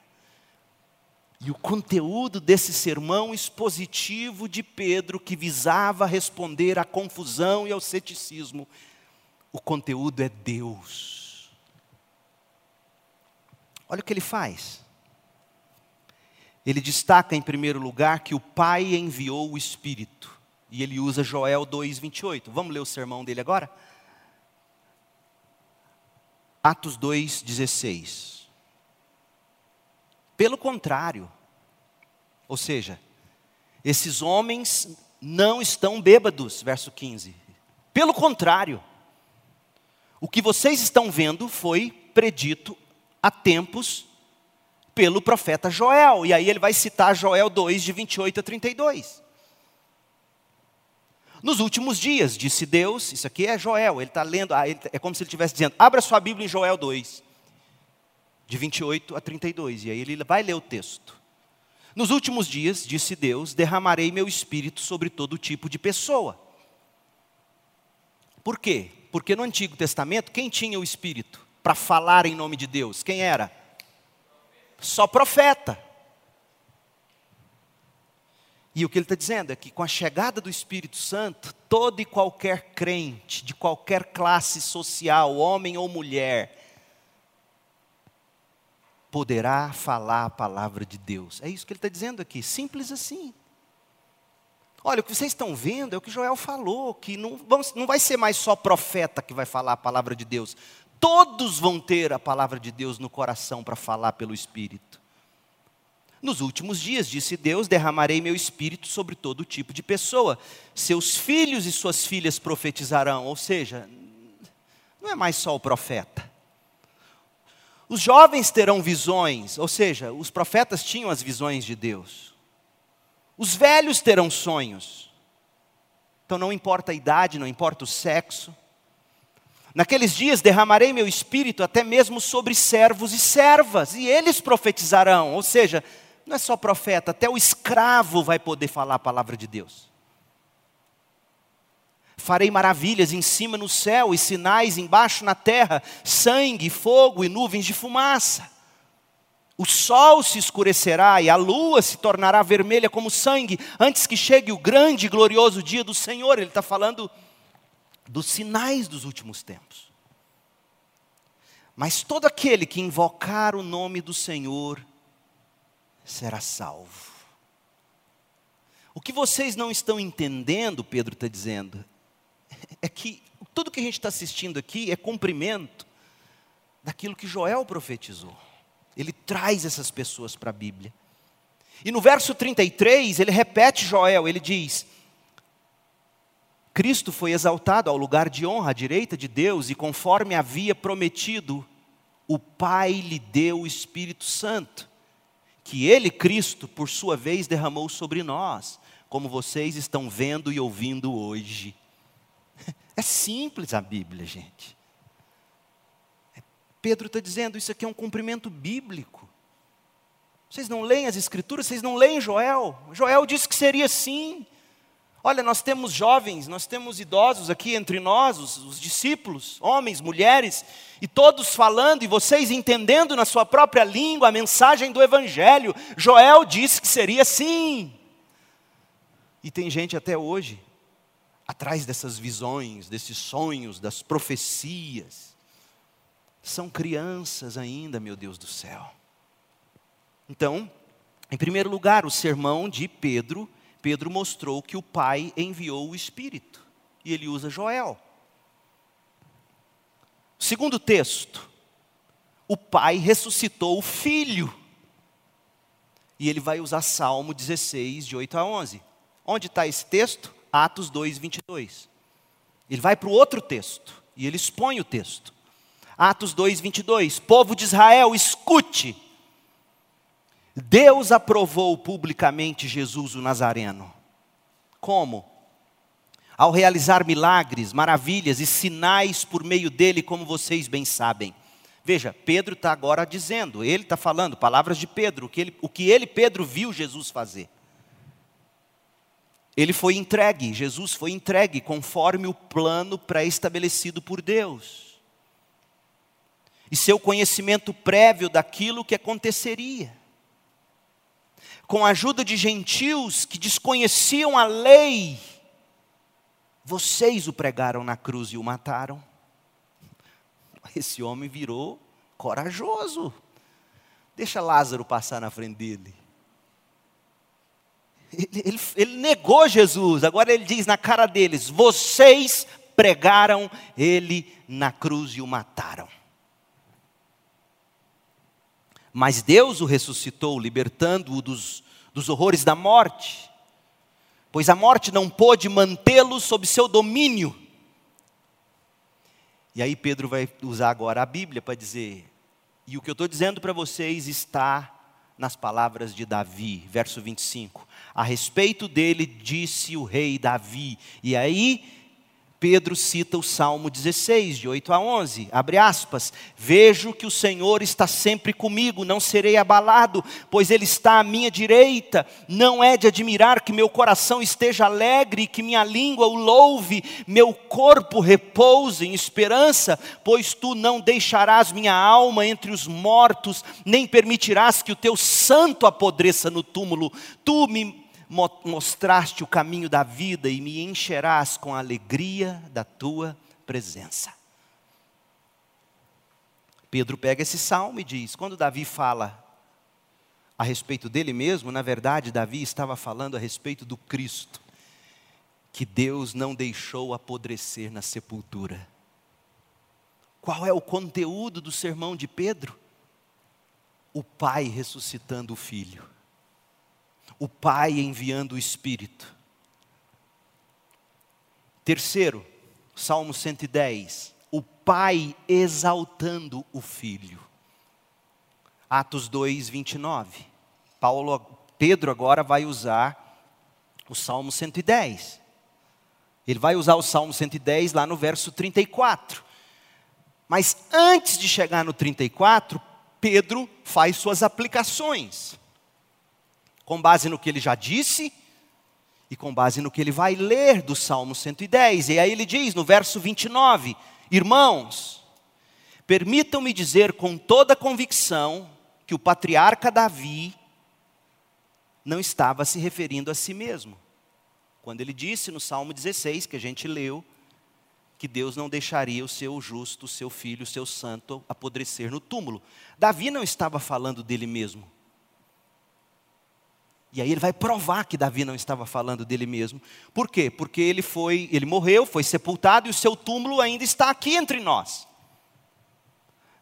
E o conteúdo desse sermão expositivo de Pedro, que visava responder à confusão e ao ceticismo, o conteúdo é Deus. Olha o que ele faz. Ele destaca em primeiro lugar que o Pai enviou o Espírito. E ele usa Joel 2:28. Vamos ler o sermão dele agora? Atos 2:16. Pelo contrário, ou seja, esses homens não estão bêbados, verso 15. Pelo contrário, o que vocês estão vendo foi predito há tempos pelo profeta Joel. E aí ele vai citar Joel 2, de 28 a 32. Nos últimos dias, disse Deus, isso aqui é Joel, ele está lendo, ah, é como se ele estivesse dizendo, abra sua Bíblia em Joel 2, de 28 a 32, e aí ele vai ler o texto. Nos últimos dias, disse Deus, derramarei meu espírito sobre todo tipo de pessoa. Por quê? Porque no Antigo Testamento, quem tinha o espírito para falar em nome de Deus? Quem era? Só profeta. E o que ele está dizendo é que com a chegada do Espírito Santo, todo e qualquer crente, de qualquer classe social, homem ou mulher, poderá falar a palavra de Deus. É isso que ele está dizendo aqui, simples assim. Olha, o que vocês estão vendo é o que Joel falou, que não, não vai ser mais só profeta que vai falar a palavra de Deus. Todos vão ter a palavra de Deus no coração para falar pelo Espírito. Nos últimos dias, disse Deus, derramarei meu espírito sobre todo tipo de pessoa. Seus filhos e suas filhas profetizarão, ou seja, não é mais só o profeta. Os jovens terão visões, ou seja, os profetas tinham as visões de Deus. Os velhos terão sonhos. Então não importa a idade, não importa o sexo. Naqueles dias derramarei meu espírito até mesmo sobre servos e servas, e eles profetizarão. Ou seja, não é só profeta, até o escravo vai poder falar a palavra de Deus. Farei maravilhas em cima no céu e sinais embaixo na terra, sangue, fogo e nuvens de fumaça. O sol se escurecerá e a lua se tornará vermelha como sangue, antes que chegue o grande e glorioso dia do Senhor. Ele está falando dos sinais dos últimos tempos. Mas todo aquele que invocar o nome do Senhor será salvo. O que vocês não estão entendendo, Pedro está dizendo, é que tudo que a gente está assistindo aqui é cumprimento daquilo que Joel profetizou. Ele traz essas pessoas para a Bíblia. E no verso 33, ele repete Joel, ele diz: Cristo foi exaltado ao lugar de honra à direita de Deus, e conforme havia prometido, o Pai lhe deu o Espírito Santo, que ele, Cristo, por sua vez derramou sobre nós, como vocês estão vendo e ouvindo hoje. É simples a Bíblia, gente. Pedro está dizendo, isso aqui é um cumprimento bíblico. Vocês não leem as Escrituras, vocês não leem Joel. Joel disse que seria assim. Olha, nós temos jovens, nós temos idosos aqui entre nós, os, os, discípulos, homens, mulheres, e todos falando, e vocês entendendo na sua própria língua a mensagem do Evangelho. Joel disse que seria assim. E tem gente até hoje atrás dessas visões, desses sonhos, das profecias. São crianças ainda, meu Deus do céu. Então, em primeiro lugar, o sermão de Pedro, Pedro mostrou que o Pai enviou o Espírito, e ele usa Joel. Segundo texto, o Pai ressuscitou o Filho, e ele vai usar Salmo 16, de 8 a 11. Onde está esse texto? Atos 2, 22. Ele vai para o outro texto e ele expõe o texto. Atos 2, 22. Povo de Israel, escute. Deus aprovou publicamente Jesus o Nazareno. Como? Ao realizar milagres, maravilhas e sinais por meio dele, como vocês bem sabem. Veja, Pedro está agora dizendo, ele está falando, palavras de Pedro, o que, ele, o que ele, Pedro, viu Jesus fazer. Ele foi entregue, Jesus foi entregue conforme o plano pré-estabelecido por Deus. E seu conhecimento prévio daquilo que aconteceria. Com a ajuda de gentios que desconheciam a lei, vocês o pregaram na cruz e o mataram. Esse homem virou corajoso. Deixa Lázaro passar na frente dele. Ele, ele, ele, negou Jesus, agora ele diz na cara deles: vocês pregaram ele na cruz e o mataram. Mas Deus o ressuscitou, libertando-o dos, dos horrores da morte, pois a morte não pôde mantê-lo sob seu domínio. E aí Pedro vai usar agora a Bíblia para dizer: e o que eu estou dizendo para vocês está nas palavras de Davi, verso 25. A respeito dele disse o rei Davi. E aí Pedro cita o Salmo 16, de 8 a 11, abre aspas, vejo que o Senhor está sempre comigo, não serei abalado, pois Ele está à minha direita, não é de admirar que meu coração esteja alegre, que minha língua o louve, meu corpo repouse em esperança, pois Tu não deixarás minha alma entre os mortos, nem permitirás que o Teu santo apodreça no túmulo, Tu me mostraste o caminho da vida e me encherás com a alegria da tua presença. Pedro pega esse salmo e diz: quando Davi fala a respeito dele mesmo, na verdade, Davi estava falando a respeito do Cristo, que Deus não deixou apodrecer na sepultura. Qual é o conteúdo do sermão de Pedro? O Pai ressuscitando o Filho o Pai enviando o Espírito. Terceiro, Salmo 110, o Pai exaltando o Filho. Atos 2, 29. Paulo, Pedro agora vai usar O Salmo 110. Ele vai usar o Salmo 110 lá no verso 34. Mas antes de chegar no 34, Pedro faz suas aplicações. Com base no que ele já disse e com base no que ele vai ler do Salmo 110. E aí ele diz no verso 29: Irmãos, permitam-me dizer com toda convicção que o patriarca Davi não estava se referindo a si mesmo. Quando ele disse no Salmo 16, que a gente leu, que Deus não deixaria o seu justo, o seu filho, o seu santo apodrecer no túmulo. Davi não estava falando dele mesmo. E aí ele vai provar que Davi não estava falando dele mesmo. Por quê? Porque ele foi, ele morreu, foi sepultado e o seu túmulo ainda está aqui entre nós.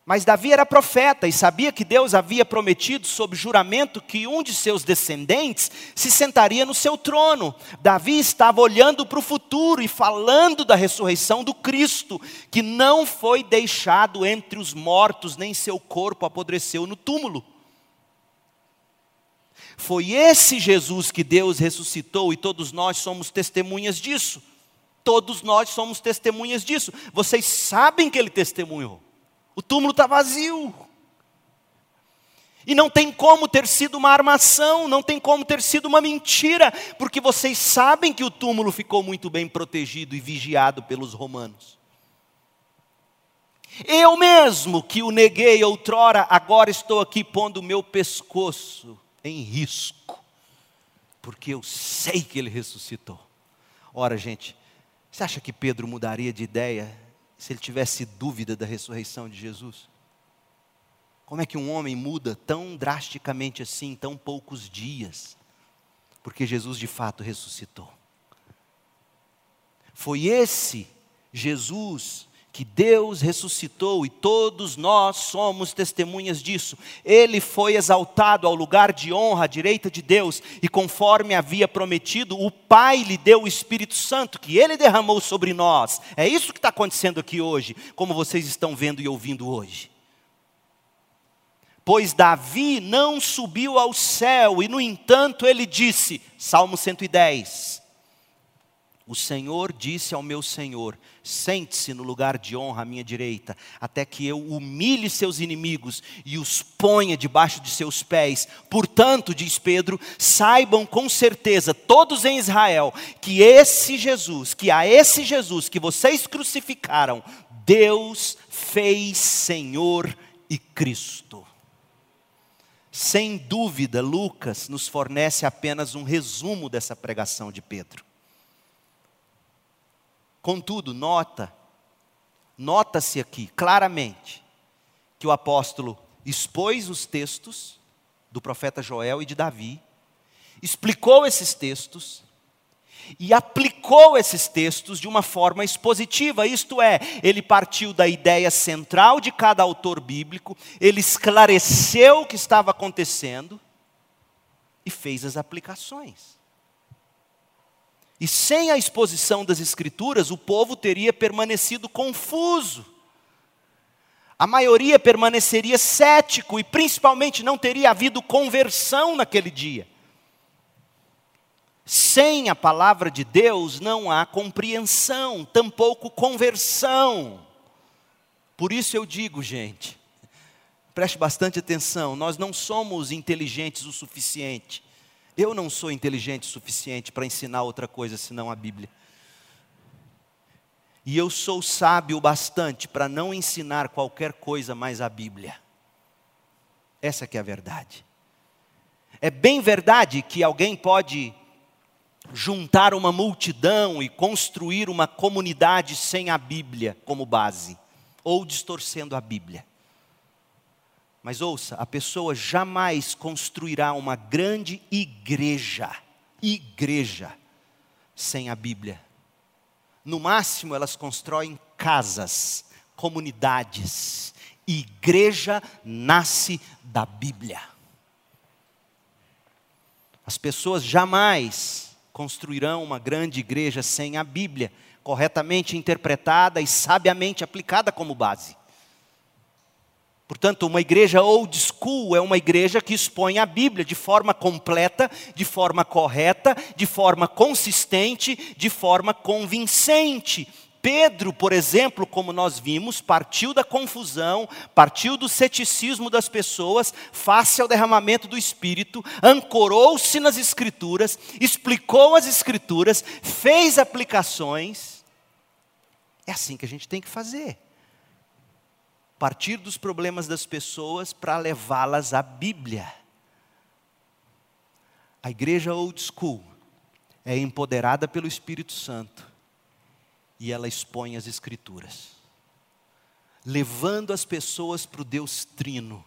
Mas Davi era profeta e sabia que Deus havia prometido, sob juramento, que um de seus descendentes se sentaria no seu trono. Davi estava olhando para o futuro e falando da ressurreição do Cristo, que não foi deixado entre os mortos, nem seu corpo apodreceu no túmulo. Foi esse Jesus que Deus ressuscitou e todos nós somos testemunhas disso. Todos nós somos testemunhas disso. Vocês sabem que ele testemunhou. O túmulo está vazio. E não tem como ter sido uma armação, não tem como ter sido uma mentira, porque vocês sabem que o túmulo ficou muito bem protegido e vigiado pelos romanos. Eu mesmo que o neguei outrora, agora estou aqui pondo o meu pescoço em risco, porque eu sei que ele ressuscitou. Ora, gente, você acha que Pedro mudaria de ideia se ele tivesse dúvida da ressurreição de Jesus? Como é que um homem muda tão drasticamente assim em tão poucos dias? Porque Jesus de fato ressuscitou. Foi esse Jesus que Deus ressuscitou e todos nós somos testemunhas disso. Ele foi exaltado ao lugar de honra à direita de Deus e conforme havia prometido, o Pai lhe deu o Espírito Santo que ele derramou sobre nós. É isso que está acontecendo aqui hoje, como vocês estão vendo e ouvindo hoje. Pois Davi não subiu ao céu e, no entanto, ele disse, Salmo 110, o Senhor disse ao meu Senhor: Sente-se no lugar de honra à minha direita, até que eu humilhe seus inimigos e os ponha debaixo de seus pés. Portanto, diz Pedro, saibam com certeza, todos em Israel, que esse Jesus, que a esse Jesus que vocês crucificaram, Deus fez Senhor e Cristo. Sem dúvida, Lucas nos fornece apenas um resumo dessa pregação de Pedro. Contudo, nota, nota-se aqui claramente que o apóstolo expôs os textos do profeta Joel e de Davi, explicou esses textos e aplicou esses textos de uma forma expositiva, isto é, ele partiu da ideia central de cada autor bíblico, ele esclareceu o que estava acontecendo e fez as aplicações. E sem a exposição das Escrituras, o povo teria permanecido confuso. A maioria permaneceria cético e, principalmente, não teria havido conversão naquele dia. Sem a palavra de Deus não há compreensão, tampouco conversão. Por isso eu digo, gente, preste bastante atenção: nós não somos inteligentes o suficiente eu não sou inteligente o suficiente para ensinar outra coisa senão a Bíblia. E eu sou sábio bastante para não ensinar qualquer coisa mais a Bíblia. Essa que é a verdade. É bem verdade que alguém pode juntar uma multidão e construir uma comunidade sem a Bíblia como base, ou distorcendo a Bíblia. Mas ouça, a pessoa jamais construirá uma grande igreja, igreja, sem a Bíblia. No máximo, elas constroem casas, comunidades. Igreja nasce da Bíblia. As pessoas jamais construirão uma grande igreja sem a Bíblia, corretamente interpretada e sabiamente aplicada como base. Portanto, uma igreja old school é uma igreja que expõe a Bíblia de forma completa, de forma correta, de forma consistente, de forma convincente. Pedro, por exemplo, como nós vimos, partiu da confusão, partiu do ceticismo das pessoas, face ao derramamento do Espírito, ancorou-se nas Escrituras, explicou as Escrituras, fez aplicações. É assim que a gente tem que fazer partir dos problemas das pessoas para levá-las à Bíblia. A igreja old school é empoderada pelo Espírito Santo e ela expõe as Escrituras, levando as pessoas para o Deus Trino.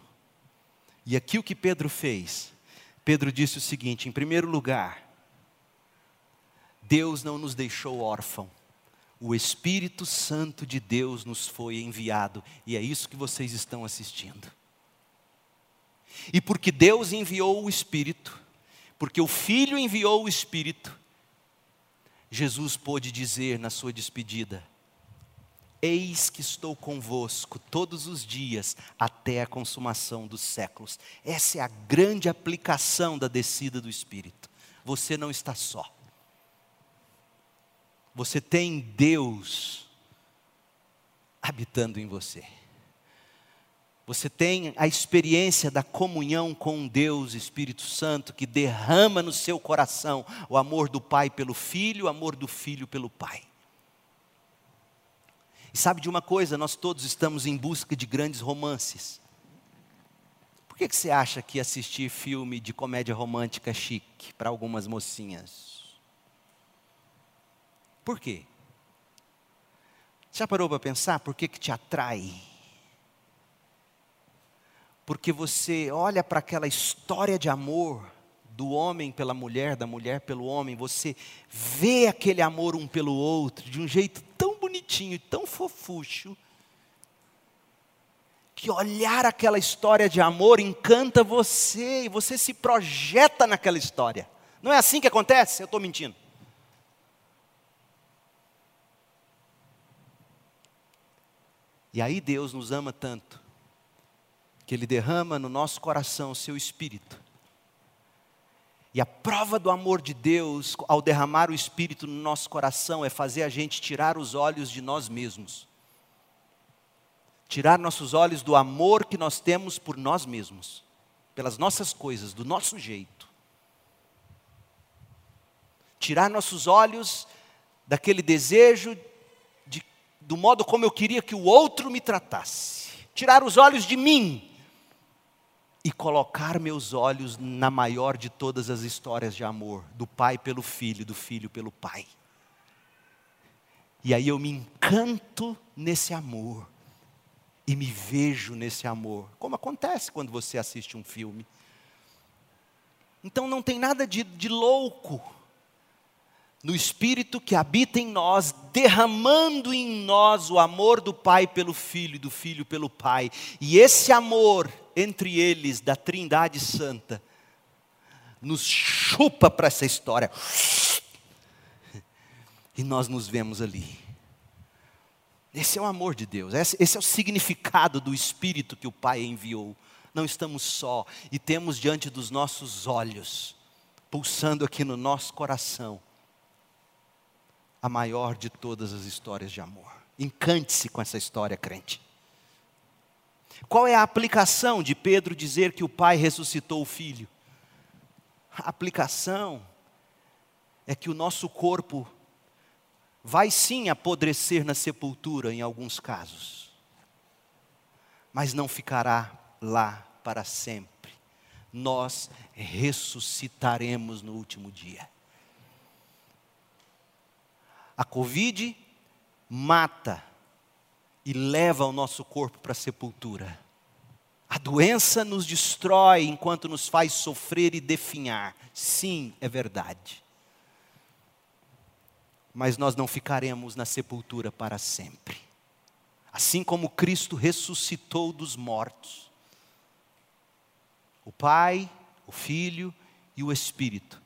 E aqui o que Pedro fez? Pedro disse o seguinte: em primeiro lugar, Deus não nos deixou órfão o Espírito Santo de Deus nos foi enviado, e é isso que vocês estão assistindo. E porque Deus enviou o Espírito, porque o Filho enviou o Espírito, Jesus pôde dizer na sua despedida: Eis que estou convosco todos os dias até a consumação dos séculos. Essa é a grande aplicação da descida do Espírito. Você não está só. Você tem Deus habitando em você. Você tem a experiência da comunhão com Deus, Espírito Santo, que derrama no seu coração o amor do Pai pelo Filho, o amor do Filho pelo Pai. E sabe de uma coisa, nós todos estamos em busca de grandes romances. Por que, que você acha que assistir filme de comédia romântica é chique para algumas mocinhas? Por quê? Já parou para pensar por que, que te atrai? Porque você olha para aquela história de amor do homem pela mulher, da mulher pelo homem, você vê aquele amor um pelo outro de um jeito tão bonitinho, tão fofucho, que olhar aquela história de amor encanta você e você se projeta naquela história. Não é assim que acontece? Eu estou mentindo. E aí Deus nos ama tanto, que Ele derrama no nosso coração o seu espírito. E a prova do amor de Deus, ao derramar o espírito no nosso coração, é fazer a gente tirar os olhos de nós mesmos. Tirar nossos olhos do amor que nós temos por nós mesmos, pelas nossas coisas, do nosso jeito. Tirar nossos olhos daquele desejo do modo como eu queria que o outro me tratasse, tirar os olhos de mim e colocar meus olhos na maior de todas as histórias de amor, do pai pelo filho, do filho pelo pai. E aí eu me encanto nesse amor e me vejo nesse amor, como acontece quando você assiste um filme. Então não tem nada de, de louco no Espírito que habita em nós, derramando em nós o amor do Pai pelo Filho e do Filho pelo Pai. E esse amor entre eles, da Trindade Santa, nos chupa para essa história. E nós nos vemos ali. Esse é o amor de Deus, esse é o significado do Espírito que o Pai enviou. Não estamos só e temos diante dos nossos olhos, pulsando aqui no nosso coração, a maior de todas as histórias de amor. Encante-se com essa história, crente. Qual é a aplicação de Pedro dizer que o pai ressuscitou o filho? A aplicação é que o nosso corpo vai sim apodrecer na sepultura em alguns casos, mas não ficará lá para sempre. Nós ressuscitaremos no último dia. A Covid mata e leva o nosso corpo para a sepultura. A doença nos destrói enquanto nos faz sofrer e definhar. Sim, é verdade. Mas nós não ficaremos na sepultura para sempre. Assim como Cristo ressuscitou dos mortos, o Pai, o Filho e o Espírito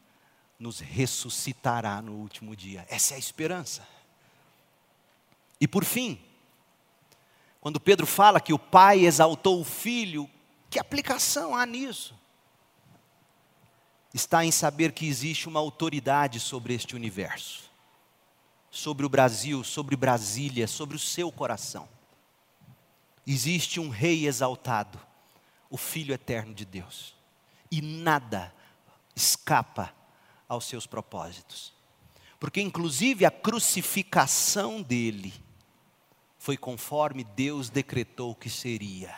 nos ressuscitará no último dia. Essa é a esperança. E por fim, Quando Pedro fala que o pai exaltou o filho, que aplicação há nisso? Está em saber que existe uma autoridade sobre este universo, sobre o Brasil, sobre Brasília, sobre o seu coração. Existe um rei exaltado, o Filho eterno de Deus, e nada escapa aos seus propósitos, porque, inclusive, a crucificação dele foi conforme Deus decretou que seria.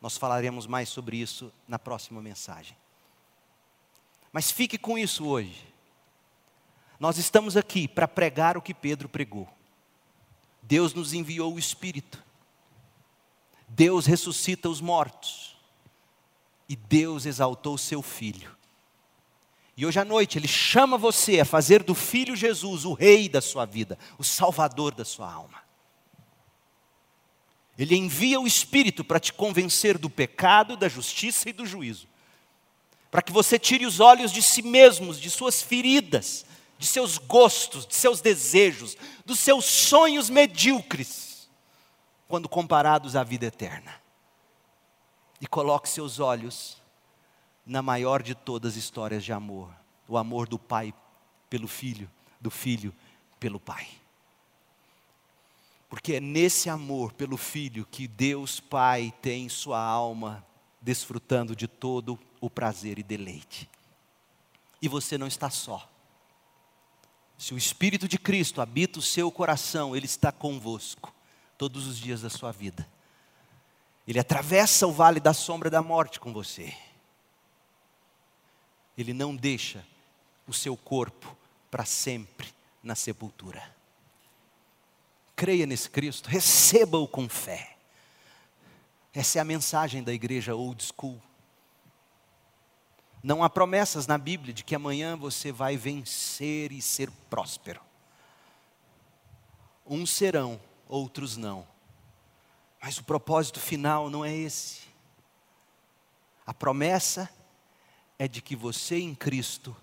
Nós falaremos mais sobre isso na próxima mensagem. Mas fique com isso hoje. Nós estamos aqui para pregar o que Pedro pregou. Deus nos enviou o Espírito. Deus ressuscita os mortos. E Deus exaltou seu Filho. E hoje à noite Ele chama você a fazer do Filho Jesus o Rei da sua vida, o Salvador da sua alma. Ele envia o Espírito para te convencer do pecado, da justiça e do juízo. Para que você tire os olhos de si mesmos, de suas feridas, de seus gostos, de seus desejos, dos seus sonhos medíocres, quando comparados à vida eterna. E coloque seus olhos na maior de todas as histórias de amor, o amor do pai pelo filho, do filho pelo pai. Porque é nesse amor pelo filho que Deus Pai tem sua alma desfrutando de todo o prazer e deleite. E você não está só. Se o Espírito de Cristo habita o seu coração, Ele está convosco todos os dias da sua vida. Ele atravessa o vale da sombra da morte com você. Ele não deixa o seu corpo para sempre na sepultura creia nesse Cristo, receba-o com fé. Essa é a mensagem da igreja old school. Não há promessas na Bíblia de que amanhã você vai vencer e ser próspero. Uns serão, outros não. Mas o propósito final não é esse. A promessa é de que você em Cristo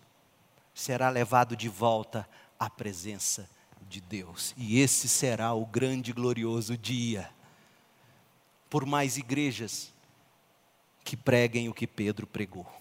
será levado de volta à presença de Deus. E esse será o grande e glorioso dia. Por mais igrejas que preguem o que Pedro pregou.